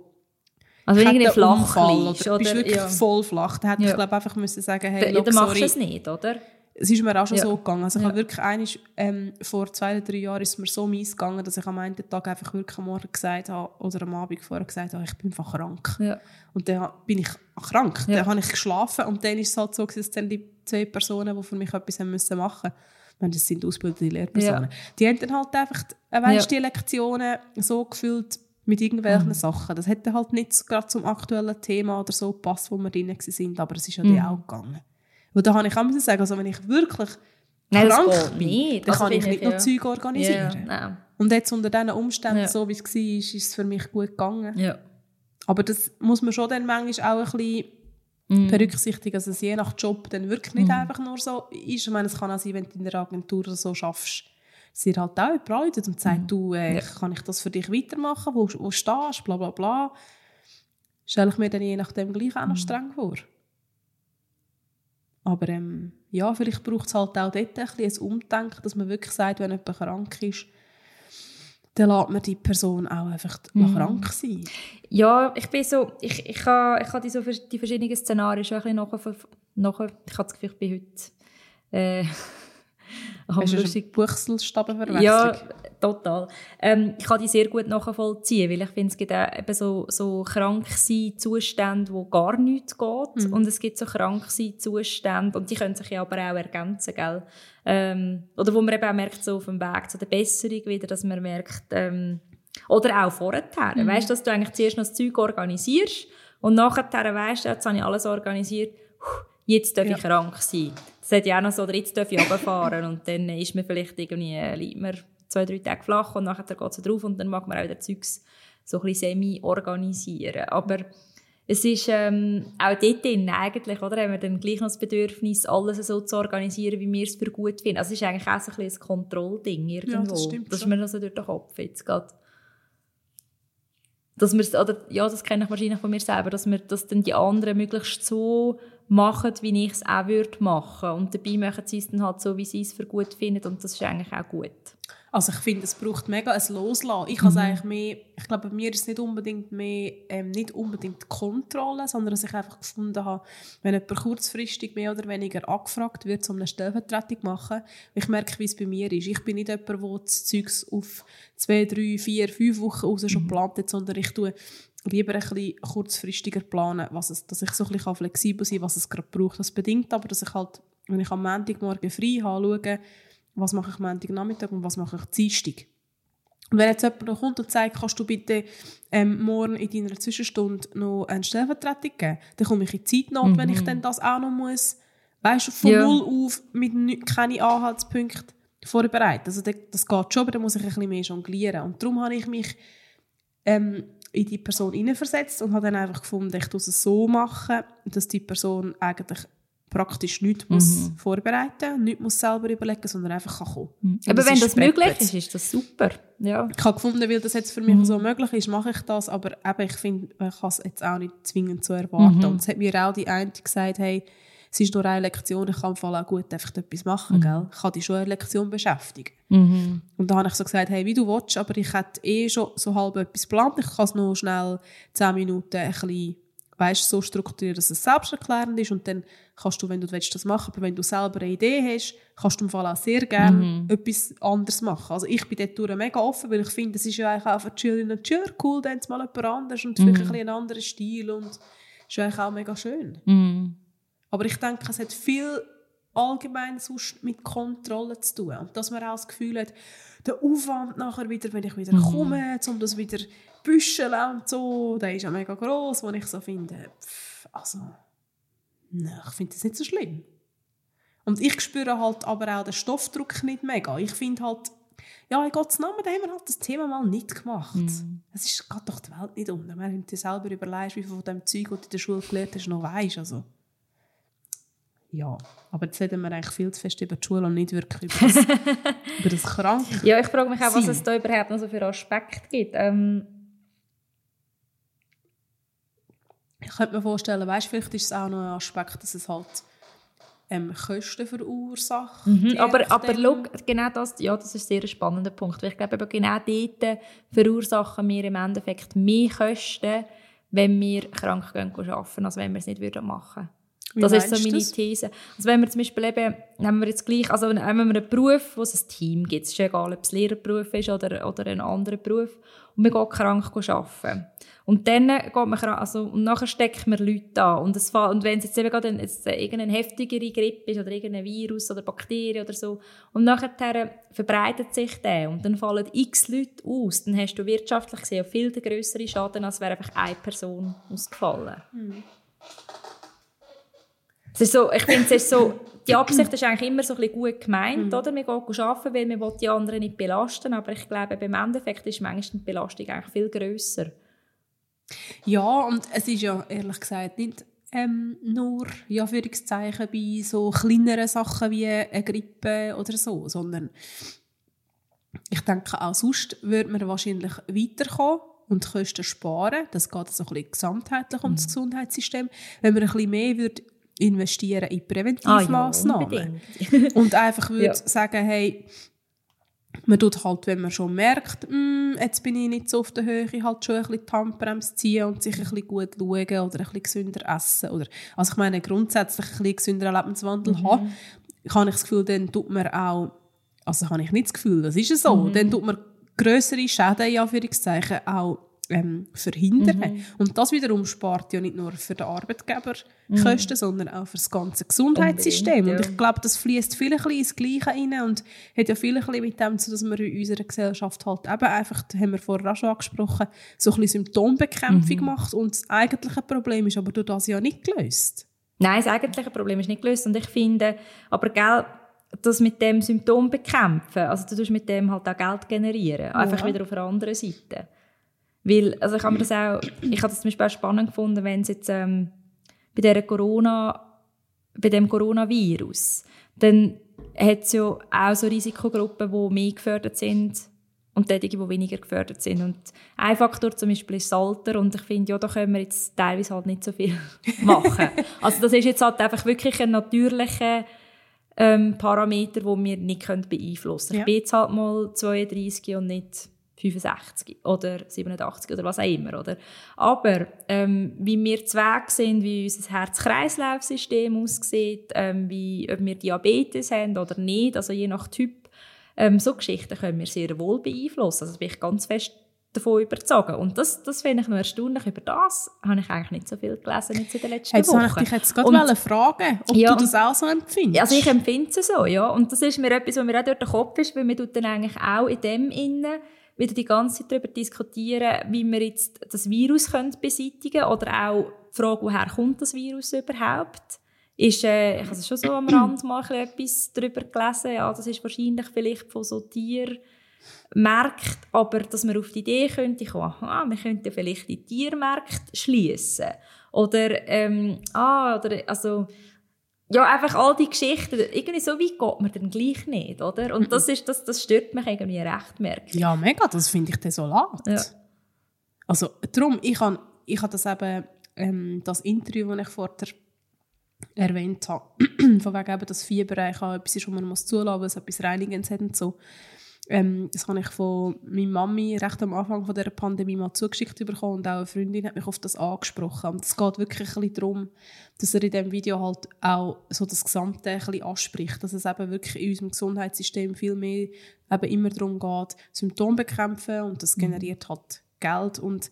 Also wenn ich irgendwie flach liegst, oder, bist wirklich Ja. voll flach, dann hätte Ja. ich glaube einfach müssen sagen, hey, Dann, look, dann machst du es nicht, oder? es ist mir auch schon Ja. so gegangen. Also ich Ja. habe wirklich einisch, ähm, vor zwei oder drei Jahren ist es mir so mies gegangen, dass ich am einen Tag einfach wirklich am Morgen gesagt habe oder am Abend vorher gesagt habe, ich bin einfach krank. Ja. Und dann bin ich krank. Dann habe ich geschlafen und dann ist es halt so, dass dann die zwei Personen, die für mich etwas haben müssen machen mussten, das sind ausgebildete Lehrpersonen, die haben dann halt einfach äh, weißt, die Lektionen so gefüllt mit irgendwelchen Mhm. Sachen. Das hätte halt nicht gerade zum aktuellen Thema oder so gepasst, wo wir drin waren, aber es ist ja Mhm. dann auch gegangen. Und da habe ich auch müssen sagen, also wenn ich wirklich Nein, krank bin, nicht. dann Also kann ich nicht ich, noch ja. Zeug organisieren. Ja. Und jetzt unter diesen Umständen, Ja. so wie es war, ist es für mich gut gegangen. Ja. Aber das muss man schon dann manchmal auch ein bisschen Mhm. berücksichtigen, dass es je nach Job dann wirklich nicht einfach nur so ist. Ich meine, es kann auch sein, wenn du in der Agentur so schaffst, sie halt auch anruft und sagt, du, äh, Ja. kann ich das für dich weitermachen, wo, wo stehst bla bla bla. Stelle ich mir dann je nachdem gleich auch noch streng vor. Aber ähm, ja, vielleicht braucht es halt auch dort ein bisschen ein Umdenken, dass man wirklich sagt, wenn jemand krank ist, dann lässt man die Person auch einfach krank sein. Ja, ich bin so, ich, ich habe ich ha die, so, die verschiedenen Szenarien schon ein bisschen nachher, nachher ich habe das Gefühl, ich bin heute äh, [LAUGHS] am Hast du lustig- eine Buchselstabenverwechslung? Ja, total. Ähm, ich kann die sehr gut nachvollziehen, weil ich finde, es gibt auch eben so, so krank sein Zustände, wo gar nichts geht. Mhm. Und es gibt so krank sein Zustände, und die können sich ja aber auch ergänzen, gell? Ähm, oder wo man eben auch merkt, so auf dem Weg zu der Besserung wieder, dass man merkt, ähm, oder auch vorher. Mhm. Weißt du, dass du eigentlich zuerst noch das Zeug organisierst und nachher weißt du, jetzt habe ich alles organisiert, Puh, jetzt darf Ja. ich krank sein. Das hat ja auch noch so, oder jetzt darf ich runterfahren und dann ist man vielleicht irgendwie, äh, liegt man zwei, drei Tage flach und nachher geht es drauf und dann mag man auch wieder Zeugs so ein bisschen semi-organisieren. Aber es ist ähm, auch dort drin eigentlich, oder, haben wir dann gleich noch das Bedürfnis, alles so zu organisieren, wie wir es für gut finden. Also es ist eigentlich auch so ein, bisschen ein Kontrollding irgendwo. das stimmt dass man also durch den Kopf jetzt geht. Dass wir, oder, ja, das kenne ich wahrscheinlich von mir selber, dass wir das dann die anderen möglichst so machen, wie ich es auch würde machen. Und dabei machen sie es dann halt so, wie sie es für gut finden und das ist eigentlich auch gut. Also ich finde, es braucht mega ein Loslassen. Ich, Mhm. eigentlich mehr, ich glaube, bei mir ist es nicht unbedingt mehr, ähm, nicht unbedingt Kontrolle, sondern dass ich einfach gefunden habe, wenn jemand kurzfristig mehr oder weniger angefragt wird, um eine Stellvertretung zu machen, ich merke, wie es bei mir ist. Ich bin nicht jemand, der das Zeugs auf zwei, drei, vier, fünf Wochen raus Mhm. schon geplant hat, sondern ich tue lieber ein bisschen kurzfristiger planen, was es, dass ich so ein bisschen flexibel sein kann, was es gerade braucht. Das bedingt aber, dass ich halt, wenn ich am Montagmorgen frei habe, schaue, was mache ich Montagnachmittag und was mache ich Dienstag. Und wenn jetzt jemand noch kommt und sagt, kannst du bitte ähm, morgen in deiner Zwischenstunde noch eine Stellvertretung geben, dann komme ich in Zeitnot, wenn ich dann das auch noch muss, weißt du, von Ja. null auf mit ni- keine Anhaltspunkte vorbereitet. Also das, das geht schon, aber dann muss ich ein bisschen mehr jonglieren. Und darum habe ich mich ähm, in die Person hineinversetzt und habe dann einfach gefunden, ich muss es so machen, dass die Person eigentlich praktisch nichts muss vorbereiten nichts muss selber überlegen, sondern einfach kann kommen. Und Aber wenn das möglich ist, ist das super. Ja. Ich habe gefunden, weil das jetzt für mich so möglich ist, mache ich das, aber eben, ich finde, ich kann es jetzt auch nicht zwingend so erwarten. Und es hat mir auch die eine gesagt, hey, es ist nur eine Lektion, ich kann Fall auch gut einfach etwas machen, gell? Ich kann dich schon eine Lektion beschäftigen. Und da habe ich so gesagt, hey, wie du willst, aber ich hätte eh schon so halb etwas geplant, ich kann es noch schnell zehn Minuten ein bisschen, weißt, so strukturieren, dass es selbsterklärend ist und dann kannst du, wenn du willst, das machen, aber wenn du selber eine Idee hast, kannst du im Fall auch sehr gerne etwas anderes machen. Also ich bin dort mega offen, weil ich finde, es ist ja eigentlich auch für die Schülerinnen und Schüler cool, dann mal jemand anders und vielleicht ein bisschen einen anderen Stil und ist ja eigentlich auch mega schön. Aber ich denke, es hat viel allgemein sonst mit Kontrolle zu tun. Und dass man auch das Gefühl hat, der Aufwand nachher wieder, wenn ich wieder komme, um das wieder zu büscheln und so, der ist ja mega gross, wo ich so finde, pff, also, nein, ich finde das nicht so schlimm. Und ich spüre halt aber auch den Stoffdruck nicht mega. Ich finde halt, ja, in Gottes Namen, da haben wir halt das Thema mal nicht gemacht. Es ist geht doch die Welt nicht unter. Wenn du dir selber überlegst, wie viel von dem Zeug, das du in der Schule gelernt hast, noch weisst. Also. Ja, aber jetzt reden wir eigentlich viel zu fest über die Schule und nicht wirklich über das, [LAUGHS] über das Krank. ja, ich frage mich auch, was es da überhaupt noch so für Aspekte gibt. Ähm, Ich könnte mir vorstellen, weißt, vielleicht ist es auch noch ein Aspekt, dass es halt ähm, Kosten verursacht. Mhm, aber aber look, genau das, ja, das ist sehr ein spannender Punkt. Weil ich glaube, genau dort verursachen wir im Endeffekt mehr Kosten, wenn wir krank gehen arbeiten, als wenn wir es nicht machen würden. Wie das ist so meine das? These. Also wenn wir zum Beispiel eben, nehmen wir jetzt gleich, also nehmen wir einen Beruf, wo es ein Team gibt, es ist egal, ob es Lehrerberuf ist oder, oder ein anderer Beruf, und man geht krank arbeiten. Und dann geht man krank, also, und nachher steckt man Leute an. Und, es, und wenn es jetzt eben gerade ein, jetzt irgendeine heftigere Grippe ist oder irgendein Virus oder Bakterien oder so, und nachher verbreitet sich der und dann fallen x Leute aus, dann hast du wirtschaftlich gesehen viel größere Schaden, als wäre einfach eine Person ausgefallen. Mhm. Es ist so, ich finde, es ist so, die Absicht ist eigentlich immer so ein bisschen gut gemeint, mhm. oder? Wir gehen arbeiten, weil wir die anderen nicht belasten, aber ich glaube, beim Endeffekt ist manchmal die Belastung eigentlich viel grösser. Ja, und es ist ja ehrlich gesagt nicht ähm, nur ja, Führungszeichen bei so kleineren Sachen wie eine Grippe oder so, sondern ich denke, auch sonst würde man wahrscheinlich weiterkommen und Kosten sparen. Das geht so ein bisschen gesamtheitlich um das mhm. Gesundheitssystem. Wenn man ein bisschen mehr würde investieren in Präventivmaßnahmen. Ah, ja, und einfach würde ja. sagen, hey, man tut halt, wenn man schon merkt, mm, jetzt bin ich nicht so auf der Höhe, halt schon ein bisschen die Handbremse ziehen und sich ein bisschen gut schauen oder ein bisschen gesünder essen. Oder, also ich meine, grundsätzlich ein bisschen gesünderen Lebenswandel mhm. haben, habe ich das Gefühl, dann tut man auch, also habe ich nicht das Gefühl, das ist so, mhm. dann tut man größere Schäden, in Anführungszeichen, auch ähm, verhindern. Mhm. Und das wiederum spart ja nicht nur für den Arbeitgeber mhm. Kosten, sondern auch für das ganze Gesundheitssystem. Ja. Und ich glaube, das fließt viel ein ins Gleiche rein und hat ja viel ein mit dem zu, dass wir in unserer Gesellschaft halt eben einfach, das haben wir vorher auch schon angesprochen, so ein bisschen Symptombekämpfung mhm. macht und das eigentliche Problem ist aber durch das ja nicht gelöst. Nein, das eigentliche Problem ist nicht gelöst und ich finde, aber gell, das mit dem Symptom bekämpfen, also du tust mit dem halt auch Geld generieren, einfach ja. wieder auf einer anderen Seite. Weil, also ich habe das auch, ich habe das zum Beispiel auch spannend gefunden, wenn es jetzt ähm, bei der Corona, bei dem Coronavirus, dann hat es ja auch so Risikogruppen, die mehr gefördert sind und die, die weniger gefördert sind. Und ein Faktor zum Beispiel ist das Alter und ich finde, ja, da können wir jetzt teilweise halt nicht so viel [LAUGHS] machen. also das ist jetzt halt einfach wirklich ein natürlicher ähm, Parameter, den wir nicht beeinflussen können. Ja. Ich bin jetzt halt mal 32 und nicht 65 oder 87 oder was auch immer, oder? Aber ähm, wie wir zu Weg sind, wie unser Herz-Kreislauf-System aussieht, ähm, wie, ob wir Diabetes haben oder nicht, also je nach Typ, ähm, so Geschichten können wir sehr wohl beeinflussen. Also bin ich ganz fest davon überzogen. Und das, das finde ich noch erstaunlich. Über das habe ich eigentlich nicht so viel gelesen jetzt in den letzten jetzt Wochen. Ich dich jetzt gerade fragen, ob ja, du das auch so empfindest. Also ich empfinde es so, ja. Und das ist mir etwas, was mir auch durch den Kopf ist, weil man dann eigentlich auch in dem innen wieder die ganze Zeit darüber diskutieren, wie wir jetzt das Virus können beseitigen können oder auch die Frage, woher kommt das Virus überhaupt? Ist, äh, ich habe schon so am Rand mal etwas darüber gelesen, ja, das ist wahrscheinlich vielleicht von so Tieren aber dass man auf die Idee könnte kommen, aha, wir könnten vielleicht die Tiermärkte schließen oder ähm, ah, oder also ja, einfach all die Geschichten, irgendwie so weit geht man dann gleich nicht, oder? Und das, ist, das, das stört mich irgendwie recht, merke Ja, mega, das finde ich desolat. Ja. Also, darum, ich habe ich hab das eben, ähm, das Interview, das ich vorher erwähnt habe, [CLEARS THROAT] von wegen eben, dass Vierbereich auch etwas ist, wo man muss zulassen muss, etwas Reinigendes hat und so. Ähm, das habe ich von meiner Mami recht am Anfang von der Pandemie mal zugeschickt bekommen und auch eine Freundin hat mich auf das angesprochen. Und es geht wirklich ein bisschen darum, dass er in diesem Video halt auch so das Gesamte ein bisschen anspricht, dass es eben wirklich in unserem Gesundheitssystem viel mehr eben immer darum geht, Symptome bekämpfen und das mhm. generiert halt Geld und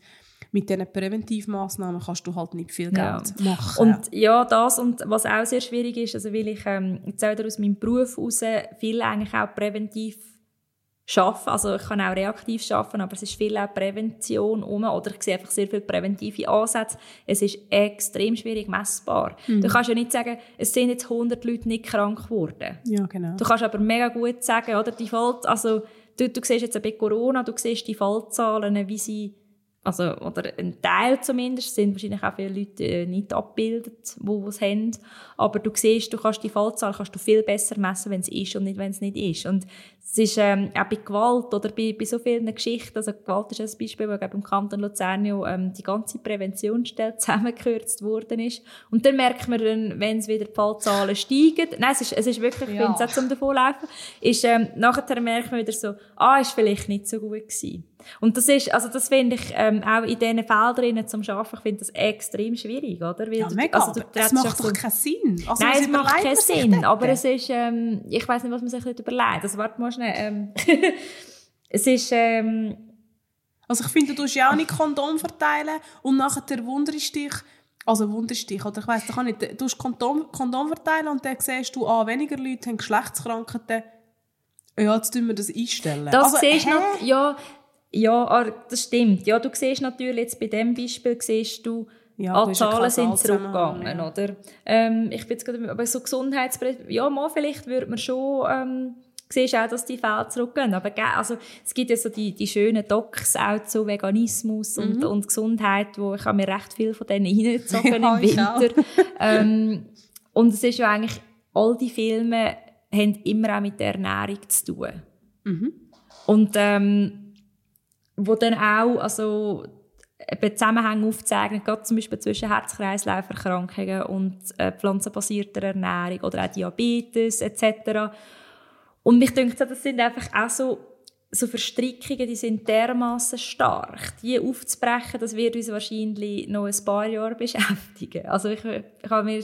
mit diesen Präventivmaßnahmen kannst du halt nicht viel Geld ja. machen. Und ja, das und was auch sehr schwierig ist, also weil ich ähm, jetzt aus meinem Beruf heraus viel eigentlich auch präventiv arbeiten. Also ich kann auch reaktiv arbeiten, aber es ist viel auch Prävention um oder ich sehe einfach sehr viele präventive Ansätze. Es ist extrem schwierig messbar. Mhm. Du kannst ja nicht sagen, es sind jetzt 100 Leute nicht krank geworden. Ja, genau. Du kannst aber mega gut sagen, oder die Fall, also du, du siehst jetzt bei Corona, du siehst die Fallzahlen, wie sie also, oder ein Teil zumindest, sind wahrscheinlich auch viele Leute äh, nicht abgebildet, die es haben. Aber du siehst, du kannst die Fallzahl kannst du viel besser messen, wenn es ist und nicht, wenn es nicht ist. Und es ist ähm, auch bei Gewalt oder bei, bei so vielen Geschichten, also Gewalt ist ein Beispiel, wo im Kanton Luzern ähm, die ganze Präventionsstelle [LAUGHS] zusammengekürzt worden ist. Und dann merkt man dann, wenn es wieder die Fallzahlen steigen, nein, es ist, es ist wirklich, ja. wenn es zum Davonlaufen, ist, ähm, nachher merkt man wieder so, ah, ist vielleicht nicht so gut gewesen. Und das ist, also das finde ich ähm, auch in diesen Feldern zum Arbeiten, ich finde das extrem schwierig, oder? Weil ja, mega, also, es macht doch keinen Sinn. Also, Nein, es macht keinen Sinn, aber es ist, ähm, ich weiß nicht, was man sich nicht überlegt. Also warte mal schnell, ähm, [LAUGHS] es ist, ähm, also ich finde, du tust ja auch nicht Kondom verteilen und nachher wunderst dich, also wunderst dich, oder ich weiss, du nicht, du tust Kondom, Kondom verteilen und dann siehst du, ah, weniger Leute haben Geschlechtskrankheiten, ja, jetzt tun wir das einstellen. Das also, siehst du noch, ja, ja, ah, das stimmt. Ja, du siehst natürlich jetzt bei diesem Beispiel, siehst du, ja, ah, Zahlen sind zurückgegangen, ja. oder? Ähm, ich bin jetzt gerade, aber so Gesundheitsbericht, ja, mal vielleicht würde man schon, ähm, siehst auch, dass die Fälle zurückgehen. Aber also, es gibt ja so die, die schönen Docs auch zu Veganismus und, mhm. und Gesundheit, wo ich habe mir recht viel von denen [LAUGHS] [LAUGHS] reingezogen ja, im Winter. ähm, und es ist ja eigentlich, all die Filme haben immer auch mit der Ernährung zu tun. Mhm. Und ähm, wo dann auch also eben Zusammenhänge aufzeigen, gerade zum Beispiel zwischen Herz-Kreislauf-Erkrankungen und äh, pflanzenbasierter Ernährung oder auch Diabetes etc. Und mich denke, das sind einfach auch so, so Verstrickungen, die sind dermaßen stark. Die aufzubrechen, das wird uns wahrscheinlich noch ein paar Jahre beschäftigen. Also ich, ich habe mir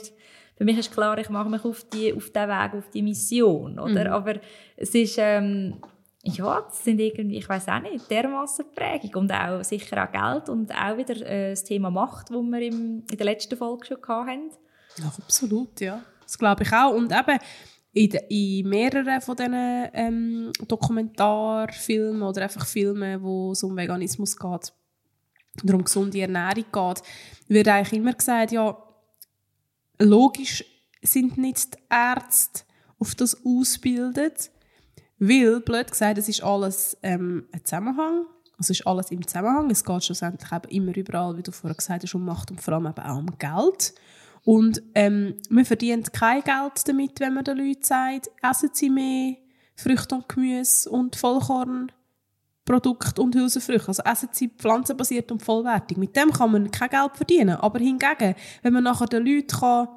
für mich ist klar, ich mache mich auf, die, auf den Weg, auf die Mission, oder? Mhm. Aber es ist, ähm, ja, das sind irgendwie, ich weiß auch nicht, dermaßen Prägung und auch sicher auch Geld und auch wieder äh, das Thema Macht, das wir im, in der letzten Folge schon hatten. Ja, absolut, ja. Das glaube ich auch. Und eben in, de, in mehreren von diesen ähm, Dokumentarfilmen oder einfach Filmen, wo es um Veganismus geht oder um gesunde Ernährung geht, wird eigentlich immer gesagt, ja, logisch sind nicht die Ärzte auf das ausgebildet, weil, blöd gesagt, es ist alles ähm, ein Zusammenhang. Also ist alles im Zusammenhang. Es geht schlussendlich eben immer überall, wie du vorher gesagt hast, um Macht und vor allem eben auch um Geld. Und ähm, man verdient kein Geld damit, wenn man den Leuten sagt, essen sie mehr Früchte und Gemüse und Vollkornprodukte und Hülsenfrüchte. Also essen sie pflanzenbasiert und vollwertig. Mit dem kann man kein Geld verdienen. Aber hingegen, wenn man nachher den Leuten kann,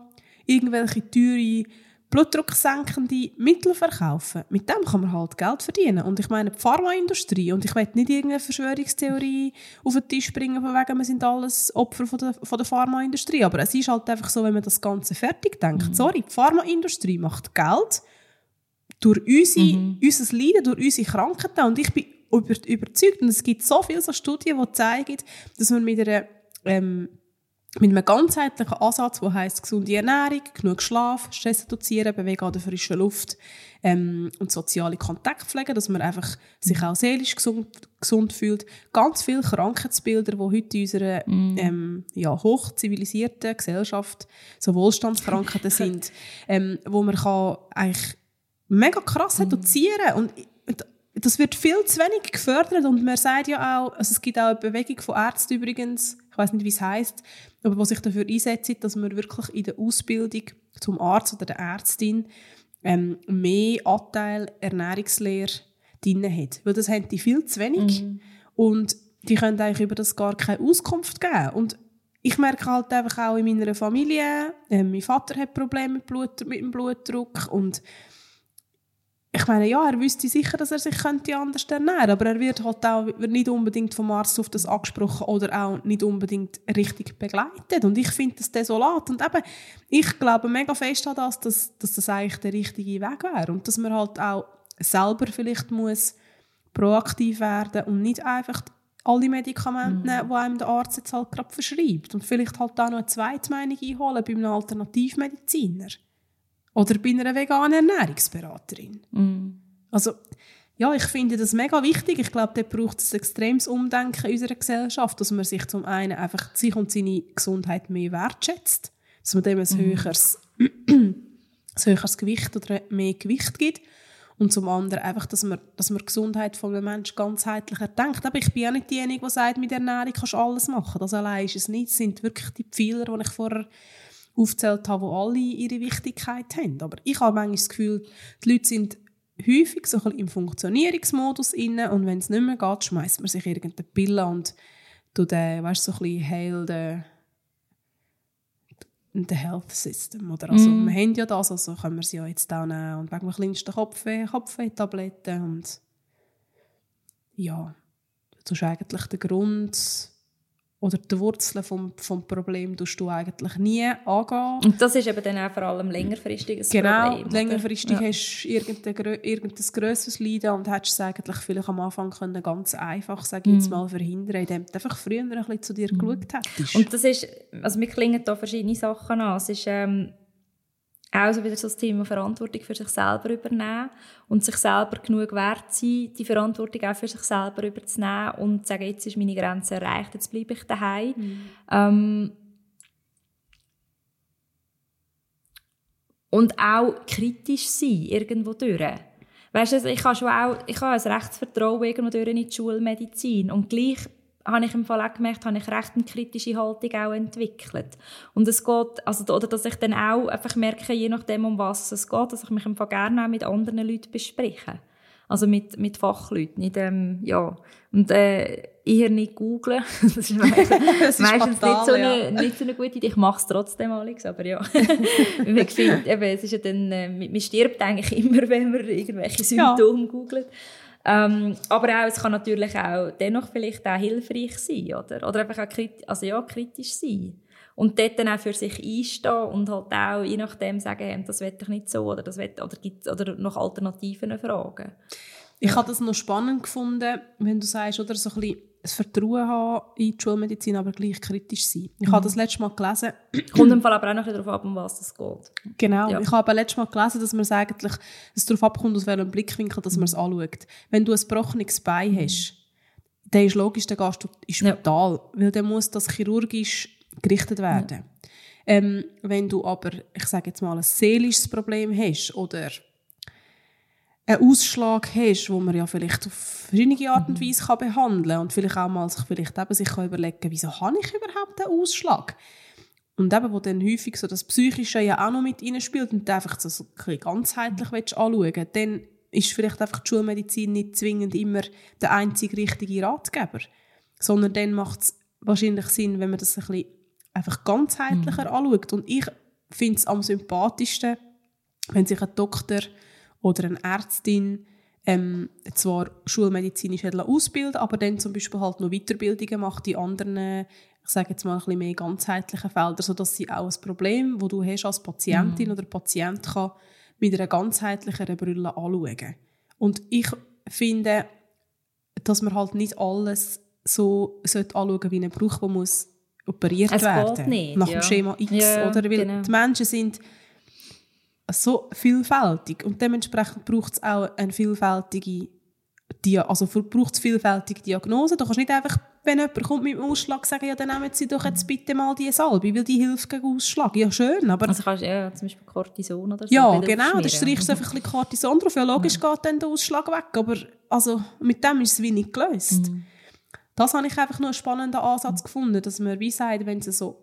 irgendwelche teure blutdrucksenkende Mittel verkaufen. Mit dem kann man halt Geld verdienen. Und ich meine, die Pharmaindustrie, und ich will nicht irgendeine Verschwörungstheorie auf den Tisch bringen, von wegen, wir sind alles Opfer von der, von der Pharmaindustrie. Aber es ist halt einfach so, wenn man das Ganze fertig denkt. Mhm. Sorry, die Pharmaindustrie macht Geld durch unsere, mhm. unser Leiden, durch unsere Krankheiten. Und ich bin über, überzeugt, und es gibt so viele so Studien, die zeigen, dass man mit einer ähm, mit einem ganzheitlichen Ansatz, der heisst gesunde Ernährung, genug Schlaf, Stress reduzieren, Bewegen an der frischen Luft ähm, und soziale Kontakte pflegen, dass man einfach sich auch seelisch gesund, gesund fühlt. Ganz viele Krankheitsbilder, die heute in unserer mm. ähm, ja, hochzivilisierten Gesellschaft so Wohlstandskrankheiten sind, [LAUGHS] ähm, wo man kann eigentlich mega krass mm. reduzieren und das wird viel zu wenig gefördert und man sagt ja auch, also es gibt auch eine Bewegung von Ärzten übrigens, ich weiß nicht, wie es heißt, aber was sich dafür einsetzt, dass man wirklich in der Ausbildung zum Arzt oder der Ärztin ähm, mehr Anteil Ernährungslehre drin hat. Weil das haben die viel zu wenig mhm. und die können eigentlich über das gar keine Auskunft geben. Und ich merke halt einfach auch in meiner Familie, äh, mein Vater hat Probleme mit, Blut, mit dem Blutdruck und ich meine, ja, er wüsste sicher, dass er sich könnte anders ernähren aber er wird halt auch nicht unbedingt vom Arzt auf das angesprochen oder auch nicht unbedingt richtig begleitet. Und ich finde das desolat. Und eben, ich glaube mega fest an das, dass, dass das eigentlich der richtige Weg wäre. Und dass man halt auch selber vielleicht muss proaktiv werden und nicht einfach alle Medikamente mhm. nehmen, die einem der Arzt jetzt halt gerade verschreibt. Und vielleicht halt auch noch eine zweite Meinung einholen bei einem Alternativmediziner. Oder bei einer veganen Ernährungsberaterin. Mm. Also, ja, ich finde das mega wichtig. Ich glaube, da braucht es ein extremes Umdenken in unserer Gesellschaft, dass man sich zum einen einfach sich und seine Gesundheit mehr wertschätzt, dass man dem ein mm. höheres, ein höheres Gewicht oder mehr Gewicht gibt und zum anderen einfach, dass man, dass man die Gesundheit von einem Menschen ganzheitlicher denkt. Aber ich bin ja nicht diejenige, die sagt, mit Ernährung kannst du alles machen. Das allein ist es nicht. Es sind wirklich die Pfeiler, die ich vorher aufgezählt habe, wo alle ihre Wichtigkeit haben. Aber ich habe manchmal das Gefühl, die Leute sind häufig so ein bisschen im Funktionierungsmodus inne und wenn es nicht mehr geht, schmeißt man sich irgendeine Pille und tut den, weißt, so ein bisschen heil den, den Health System. Oder also, Mm. Wir haben ja das, also können wir sie ja jetzt auch nehmen und wegen dem kleinsten Kopfweh, Kopfweh-Tabletten und ja, das ist eigentlich der Grund oder die Wurzeln vom, vom Problem tust du eigentlich nie angehen. Und das ist eben dann auch vor allem längerfristiges Genau, Problem. oder? längerfristig Ja. hast du irgendein, irgendein grösseres Leiden und hättest es eigentlich vielleicht am Anfang können ganz einfach, sage ich jetzt mal, verhindern, indem du einfach früher ein bisschen zu dir geschaut hättest. Und das ist, also mir klingen da verschiedene Sachen an. Es ist ähm, auch so wieder so das Thema Verantwortung für sich selber übernehmen und sich selber genug wert sein, die Verantwortung auch für sich selber überzunehmen und zu sagen, jetzt ist meine Grenze erreicht, jetzt bleibe ich daheim. Ähm, und auch kritisch sein, irgendwo durch. Weißt du, also ich habe schon auch, ich habe ein Rechtsvertrauen irgendwo durch in die Schulmedizin und gleich habe ich im Fall auch gemerkt, habe ich recht eine kritische Haltung auch entwickelt. Und es geht, also, oder dass ich dann auch einfach merke, je nachdem, um was es geht, dass ich mich im Fall gerne auch mit anderen Leuten bespreche. Also mit, mit Fachleuten. Nicht, ähm, ja. Und äh, eher nicht googlen. [LAUGHS] [LAUGHS] das ist meistens, Das ist meistens fatal, nicht, so ja. eine, nicht so eine gute Idee. Ich mache es trotzdem, Alex, aber ja. [LAUGHS] Ich finde, eben, es ist ja dann, äh, man stirbt eigentlich immer, wenn man irgendwelche Ja. Symptome googelt. Ähm, aber auch, es kann natürlich auch dennoch vielleicht auch hilfreich sein, oder? Oder einfach auch kritisch, also ja, kritisch sein. Und dort dann auch für sich einstehen und halt auch je nachdem sagen, das will ich nicht so oder das will, oder gibt's, oder nach Alternativen fragen. Ich habe das noch spannend gefunden, wenn du sagst, oder so ein bisschen das Vertrauen haben in die Schulmedizin, aber gleich kritisch sein. Ich habe das letzte Mal gelesen, [CLEARS THROAT] Kommt im Fall aber auch noch ein darauf ab, um was es geht. Genau, Ja. ich habe letztes Mal gelesen, dass man es eigentlich dass darauf abkommt, aus welchem Blickwinkel dass man es anschaut. Wenn du ein gebrochenes Bein hast, dann ist logisch, dann gehst du ins Ja. Spital, weil dann muss das chirurgisch gerichtet werden. Ähm, wenn du aber, ich sage jetzt mal, ein seelisches Problem hast oder einen Ausschlag hast, wo man ja vielleicht auf verschiedene Art und Weise kann behandeln kann und vielleicht auch mal sich vielleicht eben sich kann überlegen, wieso habe ich überhaupt einen Ausschlag? Und eben, wo dann häufig so das Psychische ja auch noch mit reinspielt und du einfach so, ein bisschen ganzheitlich willst anschauen dann ist vielleicht einfach die Schulmedizin nicht zwingend immer der einzige richtige Ratgeber. Sondern dann macht es wahrscheinlich Sinn, wenn man das ein bisschen einfach ganzheitlicher anschaut. Und ich finde es am sympathischsten, wenn sich ein Doktor oder eine Ärztin ähm, zwar schulmedizinisch hat ausbilden aber dann zum Beispiel halt noch Weiterbildungen macht in anderen, ich sage jetzt mal ein bisschen mehr ganzheitlichen Feldern, sodass sie auch ein Problem, das du hast als Patientin oder Patient kann mit einer ganzheitlicheren Brille anschauen. Und ich finde, dass man halt nicht alles so sollte anschauen wie ein Bruch, der muss operiert Es werden nicht, nach ja. dem Schema X. Ja, oder? Weil genau. die Menschen sind so vielfältig und dementsprechend braucht es auch eine vielfältige Dia also braucht es vielfältige Diagnosen. Du kannst nicht einfach, wenn jemand kommt mit einem Ausschlag, sagen, ja, dann nehmen Sie doch jetzt bitte mal diese Salbe, weil die hilft gegen Ausschlag. Ja, schön, aber... Also kannst du ja, zum Beispiel Cortison oder so. ja, genau, da streichst du einfach ein bisschen Cortison drauf. Ja, logisch geht dann der Ausschlag weg, aber also, mit dem ist es wenig gelöst. Mhm. Das habe ich einfach noch einen spannenden Ansatz gefunden, dass man wie sagt, wenn es so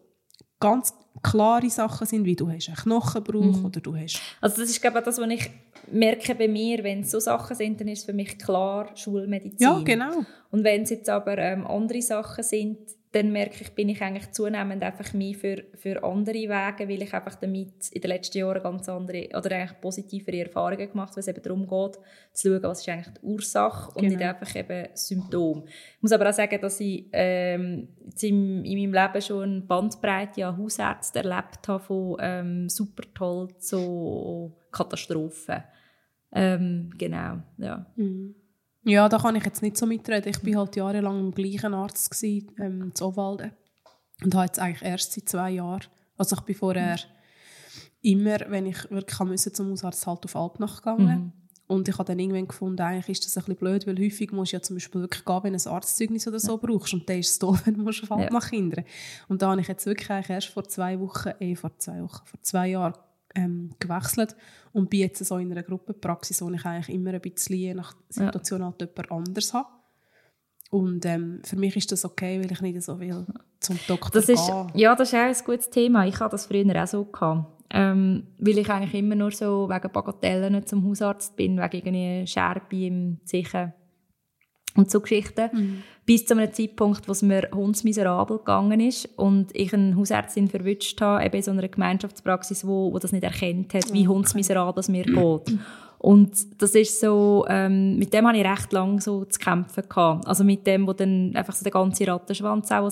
ganz klare Sachen sind, wie du hast einen Knochenbruch Mhm. oder du hast Also das ist glaube ich das, was ich merke bei mir, wenn es so Sachen sind, dann ist es für mich klar Schulmedizin. Ja, genau. Und wenn es jetzt aber ähm, andere Sachen sind, dann merke ich, bin ich eigentlich zunehmend einfach mehr für, für andere Wege, weil ich einfach damit in den letzten Jahren ganz andere oder eigentlich positivere Erfahrungen gemacht habe, weil es eben darum geht, zu schauen, was ist eigentlich die Ursache und nicht Genau. einfach eben Symptom. Ich muss aber auch sagen, dass ich ähm, in, in meinem Leben schon eine Bandbreite an Hausärzten erlebt habe, von ähm, super toll zu Katastrophen. Ähm, genau, ja. Ja, da kann ich jetzt nicht so mitreden. Ich war halt jahrelang im gleichen Arzt, gewesen, ähm, in Obwalden. Und habe jetzt eigentlich erst seit zwei Jahren. Also ich bin vorher immer, wenn ich wirklich musste, zum Hausarzt halt auf Alpnach gegangen. Und ich habe dann irgendwann gefunden, eigentlich ist das ein bisschen blöd, weil häufig musst du ja zum Beispiel wirklich gehen, wenn du ein Arztzeugnis oder so brauchst. Und dann ist es doof, [LAUGHS] wenn du auf Ja. Alpnach hindern Und da habe ich jetzt wirklich eigentlich erst vor zwei Wochen, eh, vor zwei Wochen, vor zwei Jahren ähm, gewechselt und bin jetzt so in einer Gruppenpraxis, wo ich eigentlich immer ein bisschen nach Situation halt jemand anders habe. Und ähm, für mich ist das okay, weil ich nicht so will zum Doktor Das ist, gehen. ja, das ist auch ein gutes Thema. Ich hatte das früher auch so. Gehabt. ähm, weil ich eigentlich immer nur so wegen Bagatellen zum Hausarzt bin, wegen irgendwie Scherbe im Zichen und so Geschichten. Mhm. Bis zu einem Zeitpunkt, wo es mir hundsmiserabel gegangen ist und ich eine Hausärztin verwünscht habe, eben in so einer Gemeinschaftspraxis, wo, wo das nicht erkennt hat, wie okay. hundsmiserabel es mir geht. Und das ist so, ähm, mit dem habe ich recht lange so zu kämpfen gehabt. Also mit dem, wo dann einfach so der ganze Rattenschwanz auch,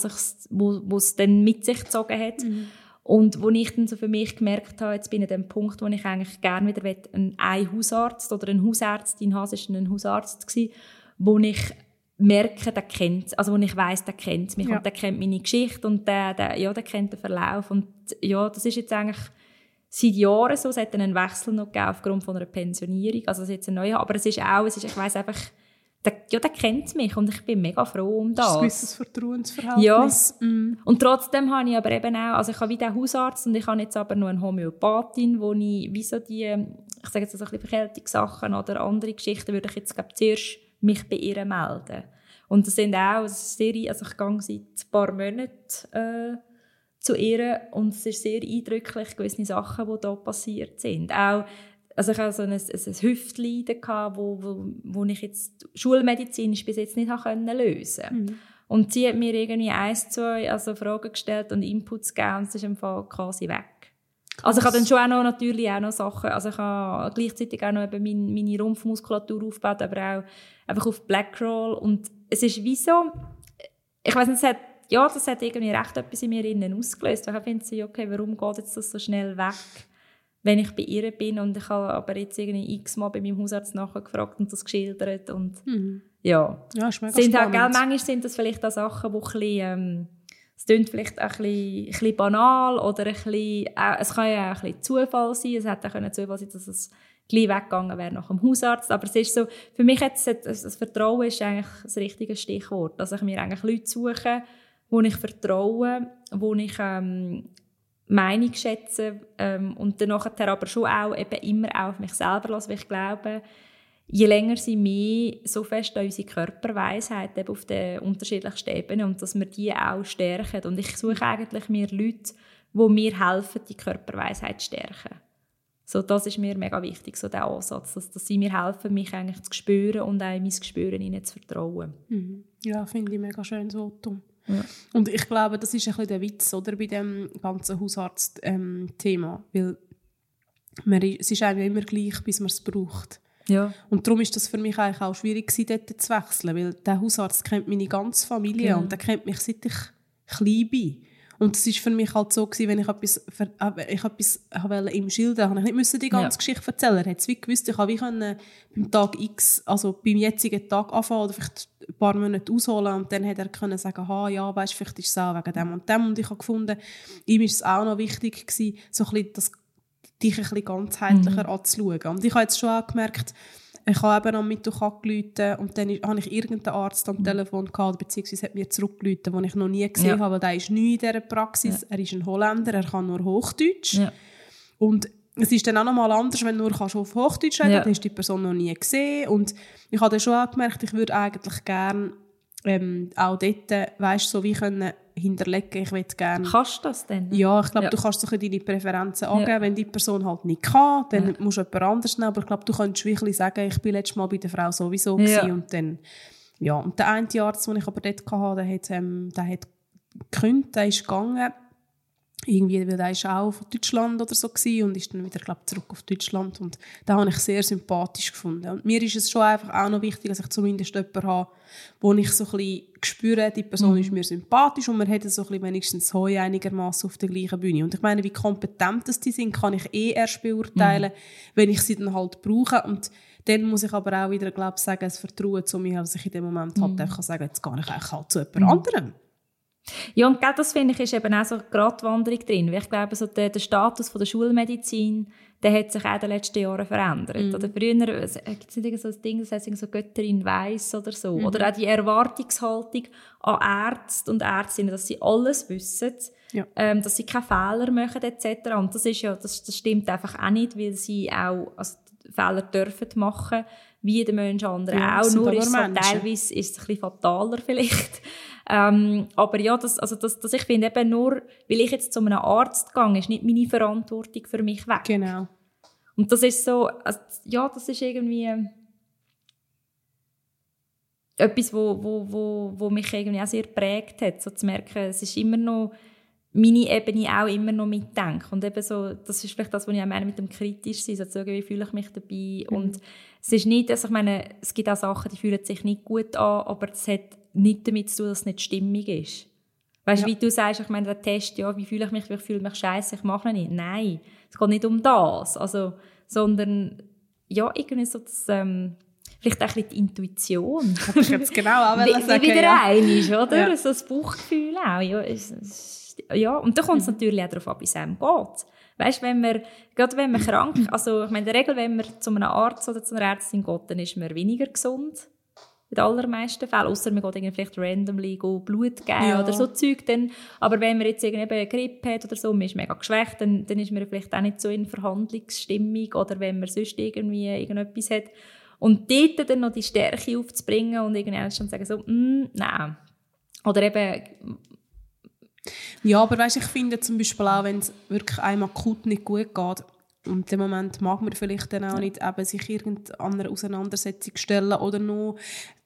wo, wo es dann mit sich gezogen hat. Mhm. Und wo ich dann so für mich gemerkt habe, jetzt bin ich an dem Punkt, wo ich eigentlich gerne wieder einen, einen Hausarzt oder eine Hausärztin habe, es war ein Hausarzt, gewesen, wo ich merke, der kennt, also wo ich weiß, der kennt mich ja. und der kennt meine Geschichte und der, der, ja, der kennt den Verlauf und ja, das ist jetzt eigentlich seit Jahren so, es hat einen Wechsel noch gegeben aufgrund von einer Pensionierung, also das ist jetzt ein neuer, aber es ist auch, es ist, ich weiß einfach, der, ja, der kennt mich und ich bin mega froh um das. Das ist ein gewisses Vertrauensverhältnis. Ja. Mm. Und trotzdem habe ich aber eben auch, also ich habe wie den Hausarzt und ich habe jetzt aber noch eine Homöopathin, wo ich wie so die, ich sage jetzt so ein bisschen Verkältungssachen oder andere Geschichten, würde ich jetzt glaube zuerst mich bei ihr melden. Und das sind auch, das sehr, also ich gehe seit ein paar Monaten äh, zu ihr und es ist sehr eindrücklich, gewisse Sachen, die da passiert sind. Auch, also ich hatte so ein, ein, ein Hüftleiden, wo, wo, wo ich jetzt schulmedizinisch bis jetzt nicht können lösen konnte. Mhm. Und sie hat mir irgendwie eins, zwei also Fragen gestellt und Inputs gegeben und es ist im Fall quasi weg. Also ich habe dann schon auch noch, natürlich auch noch Sachen, also ich habe gleichzeitig auch noch eben meine, meine Rumpfmuskulatur aufgebaut, aber auch einfach auf Blackroll und es ist wie so, ich weiß nicht, es hat, ja, das hat irgendwie recht etwas in mir innen ausgelöst, weil ich finde, okay, warum geht jetzt das so schnell weg, wenn ich bei ihr bin und ich habe aber jetzt irgendwie x-mal bei meinem Hausarzt nachgefragt und das geschildert und mhm. ja. Ja, ist mega sind halt, gell, manchmal sind das vielleicht auch Sachen, die ein bisschen, ähm, es klingt vielleicht ein bisschen, ein bisschen banal oder ein bisschen, äh, es kann ja auch ein bisschen Zufall sein. Es hätte auch Zufall sein dass es gleich weggegangen wäre nach dem Hausarzt. Aber es ist so, für mich jetzt, das Vertrauen ist eigentlich das richtige Stichwort. Dass ich mir eigentlich Leute suche, wo ich vertraue, wo ich ähm, Meinung schätze ähm, und dann aber schon auch eben immer auch auf mich selber lasse, weil ich glaube, je länger sie mehr so fest an unsere Körperweisheit eben auf den unterschiedlichsten Ebenen und dass wir die auch stärken. Und ich suche eigentlich mir Leute, die mir helfen, die Körperweisheit zu stärken. So, das ist mir mega wichtig, so der Ansatz, dass, dass sie mir helfen, mich eigentlich zu spüren und auch mein Gespüren ihnen zu vertrauen. Mhm. Ja, finde ich mega schön so. Ja. Und ich glaube, das ist ein bisschen der Witz oder, bei dem ganzen Hausarzt-Thema, ähm, weil man, es ist eigentlich immer gleich, bis man es braucht. Ja. Und darum ist das für mich eigentlich auch schwierig dort zu wechseln, weil der Hausarzt kennt meine ganze Familie genau. und der kennt mich seit ich klein bin. Und es war für mich halt so gewesen, wenn ich etwas, äh, ich etwas ihm schildern habe ich nicht die ganze ja. Geschichte erzählen. Er hat es wie gewusst, ich habe wie können beim Tag X, also beim jetzigen Tag anfangen oder vielleicht ein paar Monate ausholen und dann hat er können sagen, ha, ja, weißt, vielleicht ist es auch wegen dem und dem. Und ich habe gefunden, ihm ist es auch noch wichtig gewesen, so ein bisschen das dich ein bisschen ganzheitlicher mhm. anzuschauen. Und ich habe jetzt schon auch gemerkt, ich habe eben am Mittwoch angerufen und dann habe ich irgendeinen Arzt am mhm. Telefon gehabt, beziehungsweise hat mir zurückgerufen, den ich noch nie gesehen ja. habe, weil der ist neu in dieser Praxis. Ja. Er ist ein Holländer, er kann nur Hochdeutsch. Ja. Und es ist dann auch nochmal anders, wenn du nur kannst auf Hochdeutsch reden kannst, dann hast du die Person noch nie gesehen. Und ich habe dann schon auch gemerkt, ich würde eigentlich gerne ähm, auch dort, weißt, so wie können hinterlegen, ich will gerne... Kannst du das denn? Ja, ich glaube, ja. du kannst so deine Präferenzen angeben. Ja. Wenn die Person halt nicht kann, dann ja. musst du jemand anderes nehmen. Aber ich glaube, du könntest wirklich sagen, ich bin letztes Mal bei der Frau sowieso ja. und dann... Ja, und der eine Arzt, den ich aber dort hatte, der hat, ähm, der hat gekündigt, der ist gegangen irgendwie, weil er ist auch von Deutschland oder so gewesen und ist dann wieder, glaube zurück auf Deutschland und da habe ich sehr sympathisch gefunden. Und mir ist es schon einfach auch noch wichtig, dass ich zumindest jemanden habe, wo ich so ein bisschen spüre, die Person mhm. ist mir sympathisch und man hat so ein bisschen wenigstens Heu einigermaßen auf der gleichen Bühne. Und ich meine, wie kompetent das die sind, kann ich eh erst beurteilen, mhm. wenn ich sie dann halt brauche und dann muss ich aber auch wieder, glaube ich, sagen, das Vertrauen zu mir, dass ich in dem Moment halt mhm. einfach sagen kann, jetzt gehe ich eigentlich halt zu jemand mhm. anderem. Ja, und das finde ich ist eben auch so eine Gratwanderung drin. Weil ich glaube, so der, der Status von der Schulmedizin, der hat sich auch in den letzten Jahren verändert. Mhm. Oder früher äh, gibt es nicht so ein Ding, das heißt so Götterin weiß oder so. Mhm. Oder auch die Erwartungshaltung an Ärzte und Ärztinnen, dass sie alles wissen, ja. ähm, dass sie keine Fehler machen etc. Und das ist ja, das, das stimmt einfach auch nicht, weil sie auch also Fehler dürfen machen, wie der Mensch andere ja, auch. Nur ist es teilweise ist es ein bisschen fataler vielleicht. [LAUGHS] Ähm, aber ja, das, also das, das ich finde eben nur, weil ich jetzt zu einem Arzt gehe, ist nicht meine Verantwortung für mich weg. Genau. Und das ist so, also, ja, das ist irgendwie etwas, wo, wo, wo, wo mich irgendwie auch sehr prägt hat, so zu merken, es ist immer noch meine Ebene auch immer noch mitdenke. Und eben so, das ist vielleicht das, was ich auch meine mit dem kritisch sein, so zu sagen, wie fühle ich mich dabei. Mhm. Und es ist nicht, also ich meine, es gibt auch Sachen, die fühlen sich nicht gut an, aber es hat nicht damit zu tun, dass es nicht stimmig ist. Weißt du, ja. wie du sagst, ich meine, der Test, ja, wie fühle ich mich, ich fühle mich scheiße, ich mache ihn nicht. Nein, es geht nicht um das. Also, sondern, ja, irgendwie so das, ähm, vielleicht auch ein bisschen die Intuition. Kann ich jetzt genau [LAUGHS] auch wie, sagen, wie wieder ja. ein ist, oder? Ja. So das Bauchgefühl auch. Ja, es, es, ja. Und da kommt es mhm. natürlich auch darauf an, wie es einem geht. Weißt, wenn man, gerade wenn man krank, also ich meine, in der Regel, wenn man zu einem Arzt oder zu einer Ärztin geht, dann ist man weniger gesund. In den allermeisten Fällen. Außer man geht vielleicht randomly Blut geben ja. oder so Zeug. Dann. Aber wenn man jetzt eine Grippe hat oder so, man ist mega geschwächt, dann, dann ist man vielleicht auch nicht so in Verhandlungsstimmung. Oder wenn man sonst irgendwie irgendetwas hat. Und dort dann noch die Stärke aufzubringen und irgendwann schon sagen so, mm, nein. Oder eben... Ja, aber weißt, ich finde zum Beispiel auch, wenn es wirklich einem akut nicht gut geht, und im Moment mag man vielleicht dann auch nicht eben sich irgendeiner Auseinandersetzung stellen oder noch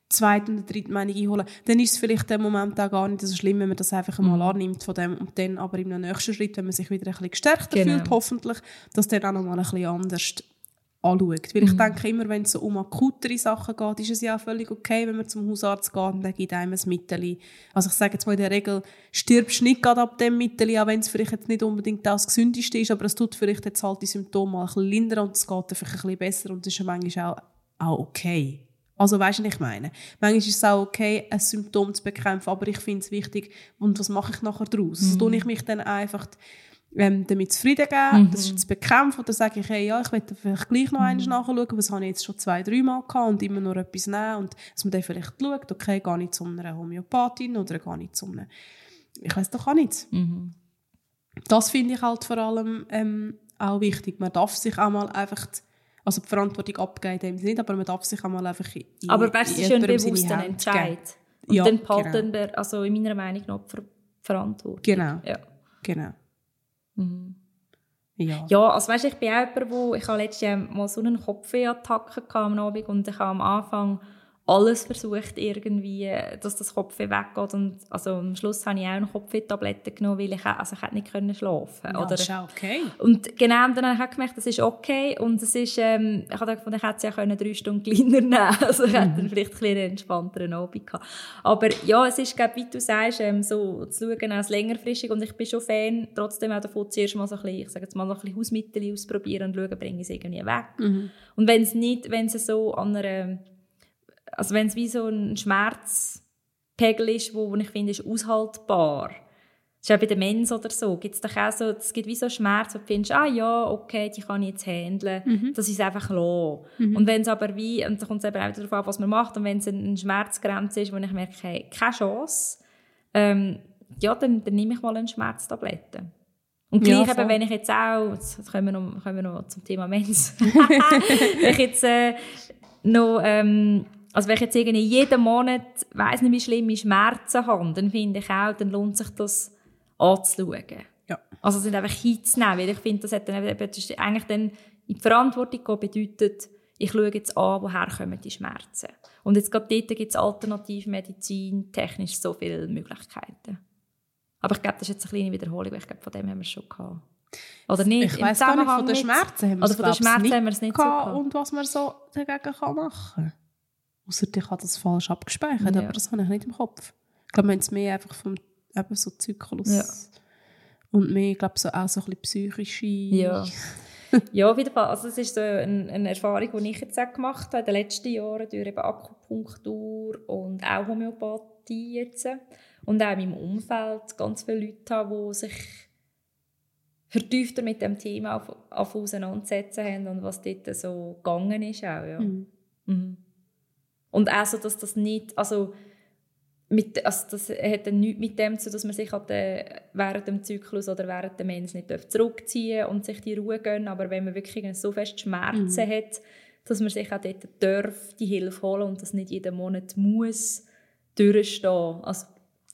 zweite oder dritte Meinung einholen, dann ist es vielleicht im Moment auch gar nicht so schlimm, wenn man das einfach einmal mhm. annimmt von dem und dann aber im nächsten Schritt, wenn man sich wieder ein bisschen gestärkter genau. fühlt, hoffentlich, dass dann auch noch mal ein bisschen anders anschaut. Weil ich mhm. denke immer, wenn es so um akutere Sachen geht, ist es ja auch völlig okay, wenn man zum Hausarzt geht und der gibt einem ein Mittel. Also ich sage jetzt mal in der Regel, stirbst nicht gerade ab dem Mittel, auch wenn es vielleicht jetzt nicht unbedingt das Gesündeste ist, aber es tut vielleicht jetzt halt die Symptome mal ein bisschen lindern und es geht einfach ein bisschen besser und das ist ja manchmal auch, auch okay. Also weißt du, was ich meine? Manchmal ist es auch okay, ein Symptom zu bekämpfen, aber ich finde es wichtig, und was mache ich nachher daraus? Mhm. Also tue ich mich dann einfach ähm, damit zufrieden geben, mhm. das ist zu bekämpfen. Oder sage ich, hey, ja, ich möchte vielleicht gleich noch mhm. einmal nachschauen, was habe ich jetzt schon zwei, drei Mal gehabt und immer noch etwas nehmen. Und dass man dann vielleicht schaut, okay, gehe ich zu einer Homöopathin oder gehe ich zu einer, ich weiß doch auch nichts. Mhm. Das finde ich halt vor allem ähm, auch wichtig. Man darf sich auch mal einfach also die Verantwortung abgeben dem nicht, aber man darf sich auch mal einfach in, Aber weißt du, schön bewusst einen Entscheid. Und ja, dann behalten genau. wir, also in meiner Meinung nach, die Verantwortung. Genau. Ja. genau. Mhm. Ja. ja, also weißt, ich bin auch jemand, wo ich habe letztes Jahr mal so eine Kopfweh-Attacke am Abend und ich habe am Anfang alles versucht irgendwie, dass das Kopfweh weggeht. Und also am Schluss habe ich auch noch Kopfweh-Tabletten genommen, weil ich, also ich nicht können schlafen ja, oder ist auch okay. und genau dann habe ich gemerkt, das ist okay. Und es ist ähm, ich habe gedacht, ich hätte es ja können drei Stunden kleiner nehmen [LAUGHS] also ich hätte dann vielleicht ein bisschen entspannteren Abend gehabt. Aber ja, es ist glaube wie du sagst ähm, so zu schauen als längerfristig. Und ich bin schon Fan trotzdem auch davon zuerst mal so ein bisschen, ich sage jetzt mal noch ein bisschen Hausmittel ausprobieren und schauen, bringe ich es irgendwie weg. Mhm. und wenn es nicht, wenn es so an einer also wenn es wie so ein Schmerzpegel ist, wo, wo ich finde, ist aushaltbar. Das ist auch bei der Mens oder so. Gibt's doch auch so, es gibt wie so Schmerz, wo du findest, ah ja, okay, die kann ich jetzt handeln. Mhm. Das ist einfach lassen. Mhm. Und wenn es aber wie, und da kommt es eben auch darauf an, was man macht, und wenn es eine Schmerzgrenze ist, wo ich merke, hey, keine Chance, ähm, ja, dann, dann nehme ich mal eine Schmerztablette. Und gleich ja, eben, wenn ich jetzt auch, jetzt kommen wir noch, kommen wir noch zum Thema Mens, [LAUGHS] [LAUGHS] wenn ich jetzt äh, noch ähm, also wenn ich jetzt irgendwie jeden Monat, weiss nicht wie schlimme Schmerzen habe, dann finde ich auch, dann lohnt sich das anzuschauen. Ja. Also es sind einfach hinzunehmen, weil ich finde, das hat dann eben, das ist eigentlich dann in die Verantwortung gehen, bedeutet, ich schaue jetzt an, woher kommen die Schmerzen. Und jetzt gerade dort gibt es Alternativmedizin, technisch so viele Möglichkeiten. Aber ich glaube, das ist jetzt eine kleine Wiederholung, weil ich glaube, von dem haben wir es schon gehabt. Oder nicht? Ich weiss gar nicht, von den Schmerzen haben wir es, nicht, gehabt so Und was man so dagegen kann machen kann. Außer ich habe das falsch abgespeichert, ja. aber das habe ich nicht im Kopf. Ich glaube, man es mehr einfach vom eben so Zyklus ja. und mehr, ich glaube, so auch so ein bisschen psychische... Ja. [LAUGHS] ja, auf jeden Fall. Also es ist so eine, eine Erfahrung, die ich jetzt auch gemacht habe in den letzten Jahren durch eben Akupunktur und auch Homöopathie jetzt. Und auch in meinem Umfeld ganz viele Leute haben, die sich vertiefter mit dem Thema auf, auf auseinandersetzen haben und was dort so gegangen ist auch, ja. Mhm. Mhm. Und auch so, dass das nicht, also, mit, also das hat dann nichts mit dem zu dass man sich halt, äh, während dem Zyklus oder während der Mens nicht zurückziehen und sich die Ruhe gönnen, aber wenn man wirklich so fest Schmerzen mhm. hat, dass man sich auch dort darf, die Hilfe holen und das nicht jeden Monat muss durchstehen. Also,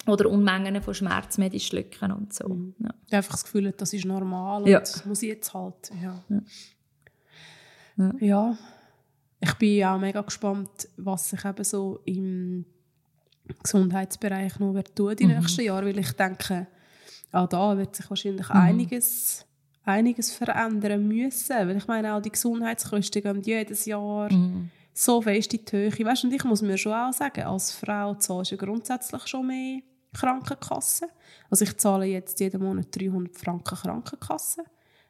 oder Unmengen von Schmerzmitteln schlucken und so. Mhm. Ja. Einfach das Gefühl, das ist normal Ja. und das muss ich jetzt halt. Ja. Ja. Ja. Ich bin auch mega gespannt, was sich eben so im Gesundheitsbereich noch wird tun die Mhm. nächsten Jahre, weil ich denke, auch da wird sich wahrscheinlich Mhm. einiges, einiges verändern müssen, weil ich meine auch die Gesundheitskosten gehen jedes Jahr Mhm. so fest in die Höhe. Weißt, und ich muss mir schon auch sagen, als Frau zahlst du grundsätzlich schon mehr Krankenkasse. Also ich zahle jetzt jeden Monat 300 Franken Krankenkasse,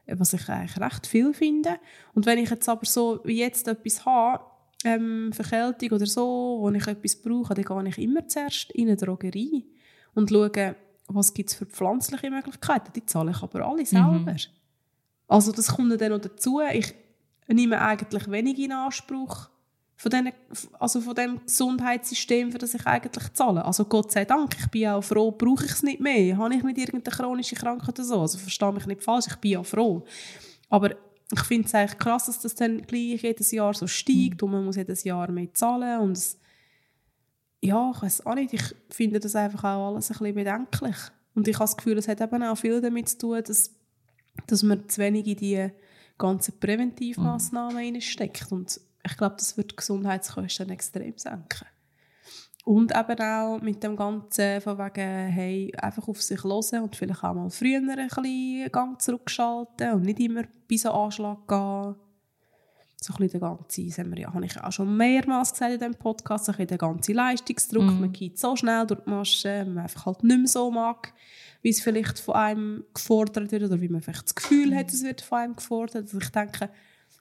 was ich eigentlich recht viel finde. Und wenn ich jetzt aber so wie jetzt etwas habe, ähm, Verkältung oder so, wo ich etwas brauche, dann gehe ich immer zuerst in eine Drogerie und schaue, was gibt es für pflanzliche Möglichkeiten. Die zahle ich aber alle selber. Also das kommt dann noch dazu. Ich nehme eigentlich wenig in Anspruch von, den, also von dem Gesundheitssystem, für das ich eigentlich zahle. Also Gott sei Dank, ich bin ja auch froh, brauche ich es nicht mehr. Habe ich nicht irgendeine chronische Krankheit oder so. Also verstehe mich nicht falsch, ich bin ja froh. Aber ich finde es eigentlich krass, dass das dann gleich jedes Jahr so steigt und man muss jedes Jahr mehr zahlen und es, ja, ich weiß auch nicht, ich finde das einfach auch alles ein bisschen bedenklich. Und ich habe das Gefühl, es hat eben auch viel damit zu tun, dass, dass man zu wenig in die ganzen Präventivmaßnahmen reinsteckt. Und ich glaube, das wird die Gesundheitskosten extrem senken. Und eben auch mit dem Ganzen von wegen, hey, einfach auf sich hören und vielleicht auch mal früher ein bisschen einen Gang zurückschalten und nicht immer bei so Anschlag gehen. So ein bisschen der ganze, das haben wir ja, habe ich auch schon mehrmals gesagt in diesem Podcast, so ein bisschen der ganze Leistungsdruck, Mhm. man geht so schnell durch die Masche, man einfach halt nicht mehr so mag, wie es vielleicht von einem gefordert wird oder wie man vielleicht das Gefühl hat, es wird von einem gefordert. Also ich denke,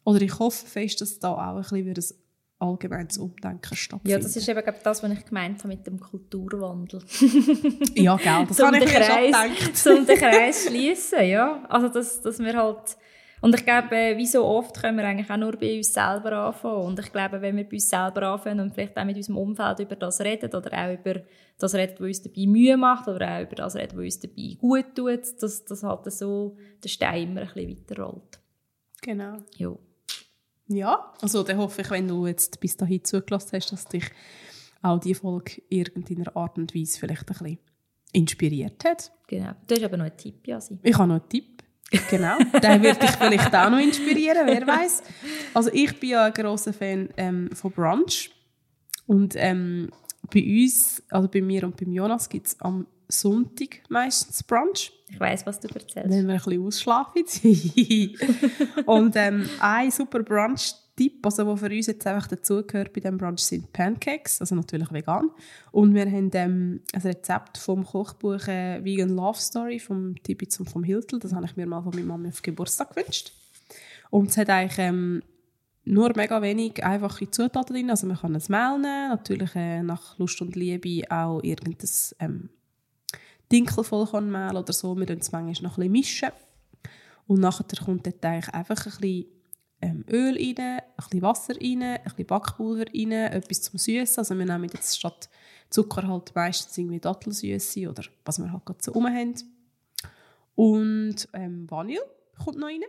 oder ich hoffe fest, dass da auch ein bisschen wieder ein allgemeines Umdenken stattfindet. Ja, das ist eben das, was ich gemeint habe mit dem Kulturwandel. Ja, gell, das [LAUGHS] habe ich mir schon Kreis, gedacht. um den Kreis schließen, ja. Also, dass, dass wir halt, und ich glaube, äh, wie so oft können wir eigentlich auch nur bei uns selber anfangen. Und ich glaube, wenn wir bei uns selber anfangen und vielleicht auch mit unserem Umfeld über das reden oder auch über das reden, was uns dabei Mühe macht oder auch über das reden, was uns dabei gut tut, dass das halt so der Stein immer ein bisschen weiterrollt. Genau. Ja. Ja, also dann hoffe ich, wenn du jetzt bis dahin zugelassen hast, dass dich auch die Folge irgendeiner Art und Weise vielleicht ein bisschen inspiriert hat. Genau. Du hast aber noch einen Tipp, Jasi. Ich habe noch einen Tipp. Genau. Der wird dich vielleicht auch noch inspirieren, wer weiß. Also ich bin ja ein grosser Fan ähm, von Brunch. Und ähm, bei uns, also bei mir und beim Jonas, gibt es am Sonntag meistens Brunch. Ich weiss, was du erzählst. Wenn wir ein bisschen ausschlafen. [LAUGHS] und ähm, ein super Brunch-Tipp, also der für uns jetzt einfach dazugehört bei diesem Brunch, sind Pancakes, also natürlich vegan. Und wir haben ähm, ein Rezept vom Kochbuch äh, Vegan Love Story vom Tibitz und vom Hiltel. Das habe ich mir mal von meiner Mama auf Geburtstag gewünscht. Und es hat eigentlich ähm, nur mega wenig einfache Zutaten drin. Also man kann es Mehl nehmen, natürlich äh, nach Lust und Liebe auch irgendein ähm, Dinkelvollkornmehl oder so. Wir es manchmal noch ein bisschen. Mischen. Und nachher kommt dort eigentlich einfach ein bisschen ähm, Öl rein, ein bisschen Wasser rein, ein bisschen Backpulver rein, etwas zum Süßen. Also wir nehmen jetzt statt Zucker halt meistens irgendwie Dattelsüße oder was wir halt gerade so rum haben. Und ähm, Vanille kommt noch rein.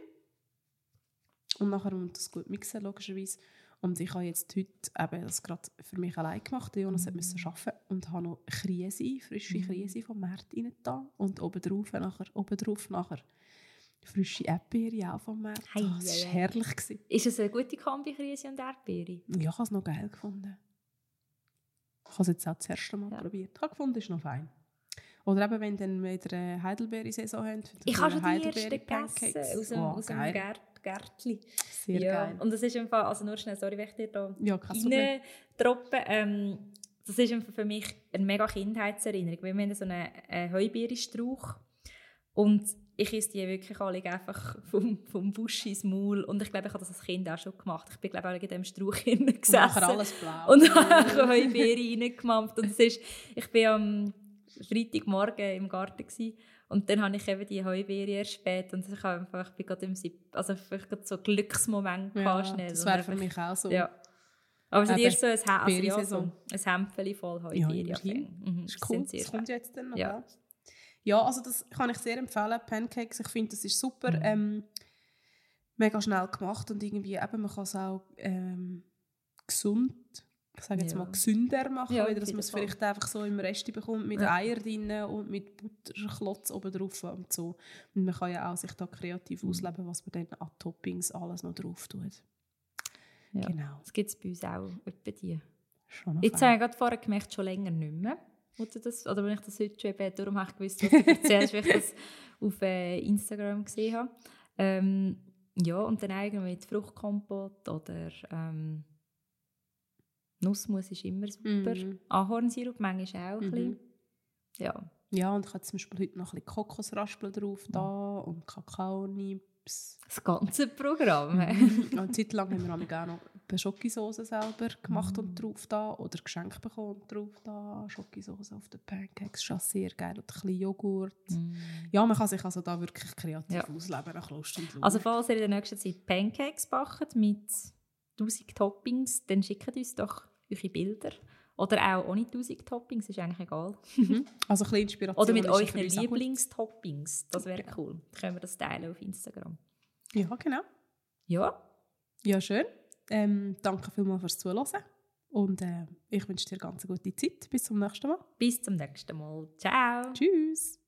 Und nachher muss das gut mixen, logischerweise. Und ich habe jetzt heute eben das gerade für mich allein gemacht. Jonas musste arbeiten und habe noch Krise, frische Krise vom Markt rein da und obendrauf nachher, obendrauf nachher frische Erdbeere auch vom. Hei, Oh, das hei, war herrlich. Gewesen. Ist es eine gute Kombi Krise und Erdbeere? Ja, ich habe es noch geil gefunden. Ich habe es jetzt auch das erste Mal Ja. probiert. Ich habe gefunden, es ist noch fein. Oder eben, wenn dann wieder eine Heidelbeere-Saison haben. Ich habe schon die ersten gegessen aus dem, Oh, aus dem geil. Gär Gärtli. Sehr ja. geil. Und das ist im Fall, also nur schnell, sorry, wenn ich dir da Ja, reindroppe. Ähm, das ist für mich eine mega Kindheitserinnerung. Wir haben so einen äh, Heubeerenstrauch und ich esse die wirklich alle einfach vom, vom Busch ins Maul. Und ich glaube, ich habe das als Kind auch schon gemacht. Ich bin, glaube ich, auch in diesem Strauch [LAUGHS] Und gesessen. nachher alles blau. Und habe [LAUGHS] Heubeere reingemampft. Und es ist, ich war am Freitagmorgen im Garten gewesen, und dann habe ich eben die Heubeere erst spät und ich, habe einfach, ich bin gerade im Sieb, also ich gerade so Glücksmoment ja, gehabt, schnell. das wäre für mich auch so. Ja. Aber so Eben, dir so ein, also, ja, so ein Hämpfchen voll Ja, Heubeere. immerhin. mhm, Das ist cool. Das kommt ja jetzt dann noch. Ja. Ja, ja also das kann ich sehr empfehlen. Pancakes, ich finde, das ist super. Mhm. Ähm, mega schnell gemacht und irgendwie eben, man kann es auch ähm, gesund ich sage jetzt Ja. mal, gesünder machen, Ja, auf dass man es vielleicht einfach so im Resti bekommt, mit Ja. Eier drin und mit Butterklotz oben drauf und so. Und man kann ja auch sich da kreativ Mhm. ausleben, was man dann an Toppings alles noch drauf tut. Ja. Genau. Das gibt es bei uns auch etwa die. Schon Jetzt fein. habe ich gerade vorher gemerkt, schon länger nicht mehr. Oder, das, oder wenn ich das heute schon eben, darum habe ich gewusst, was du erzählst, weil ich das [LAUGHS] auf äh, Instagram gesehen habe. Ähm, ja, und dann eigentlich mit Fruchtkompott oder ähm, Nussmus ist immer super. Mhm. Ahornsirup manchmal auch ein Mhm. bisschen. Ja, Ja, und ich habe zum Beispiel heute noch ein bisschen Kokosraspeln drauf da und Kakaonips. das ganze Programm. [LAUGHS] und eine Zeit lang haben wir auch noch Schokosauce selber gemacht und drauf da oder geschenkt bekommen und drauf da. Schokosauce auf den Pancakes, ist schon sehr geil. Und ein bisschen Joghurt. Ja, man kann sich also da wirklich kreativ Ja. ausleben nach Lust und Laune. Also falls ihr in der nächsten Zeit Pancakes backt mit 1000 Toppings, dann schickt uns doch eure Bilder. Oder auch ohne 1000 Toppings, ist eigentlich egal. [LAUGHS] also ein bisschen Inspiration Oder mit euren. Lieblingstoppings. Das wäre cool. Dann können wir das teilen auf Instagram. Ja, genau. Ja, Ja, schön. Ähm, danke vielmals fürs Zuhören. Und äh, ich wünsche dir ganz eine gute Zeit. Bis zum nächsten Mal. bis zum nächsten Mal. Ciao. Tschüss.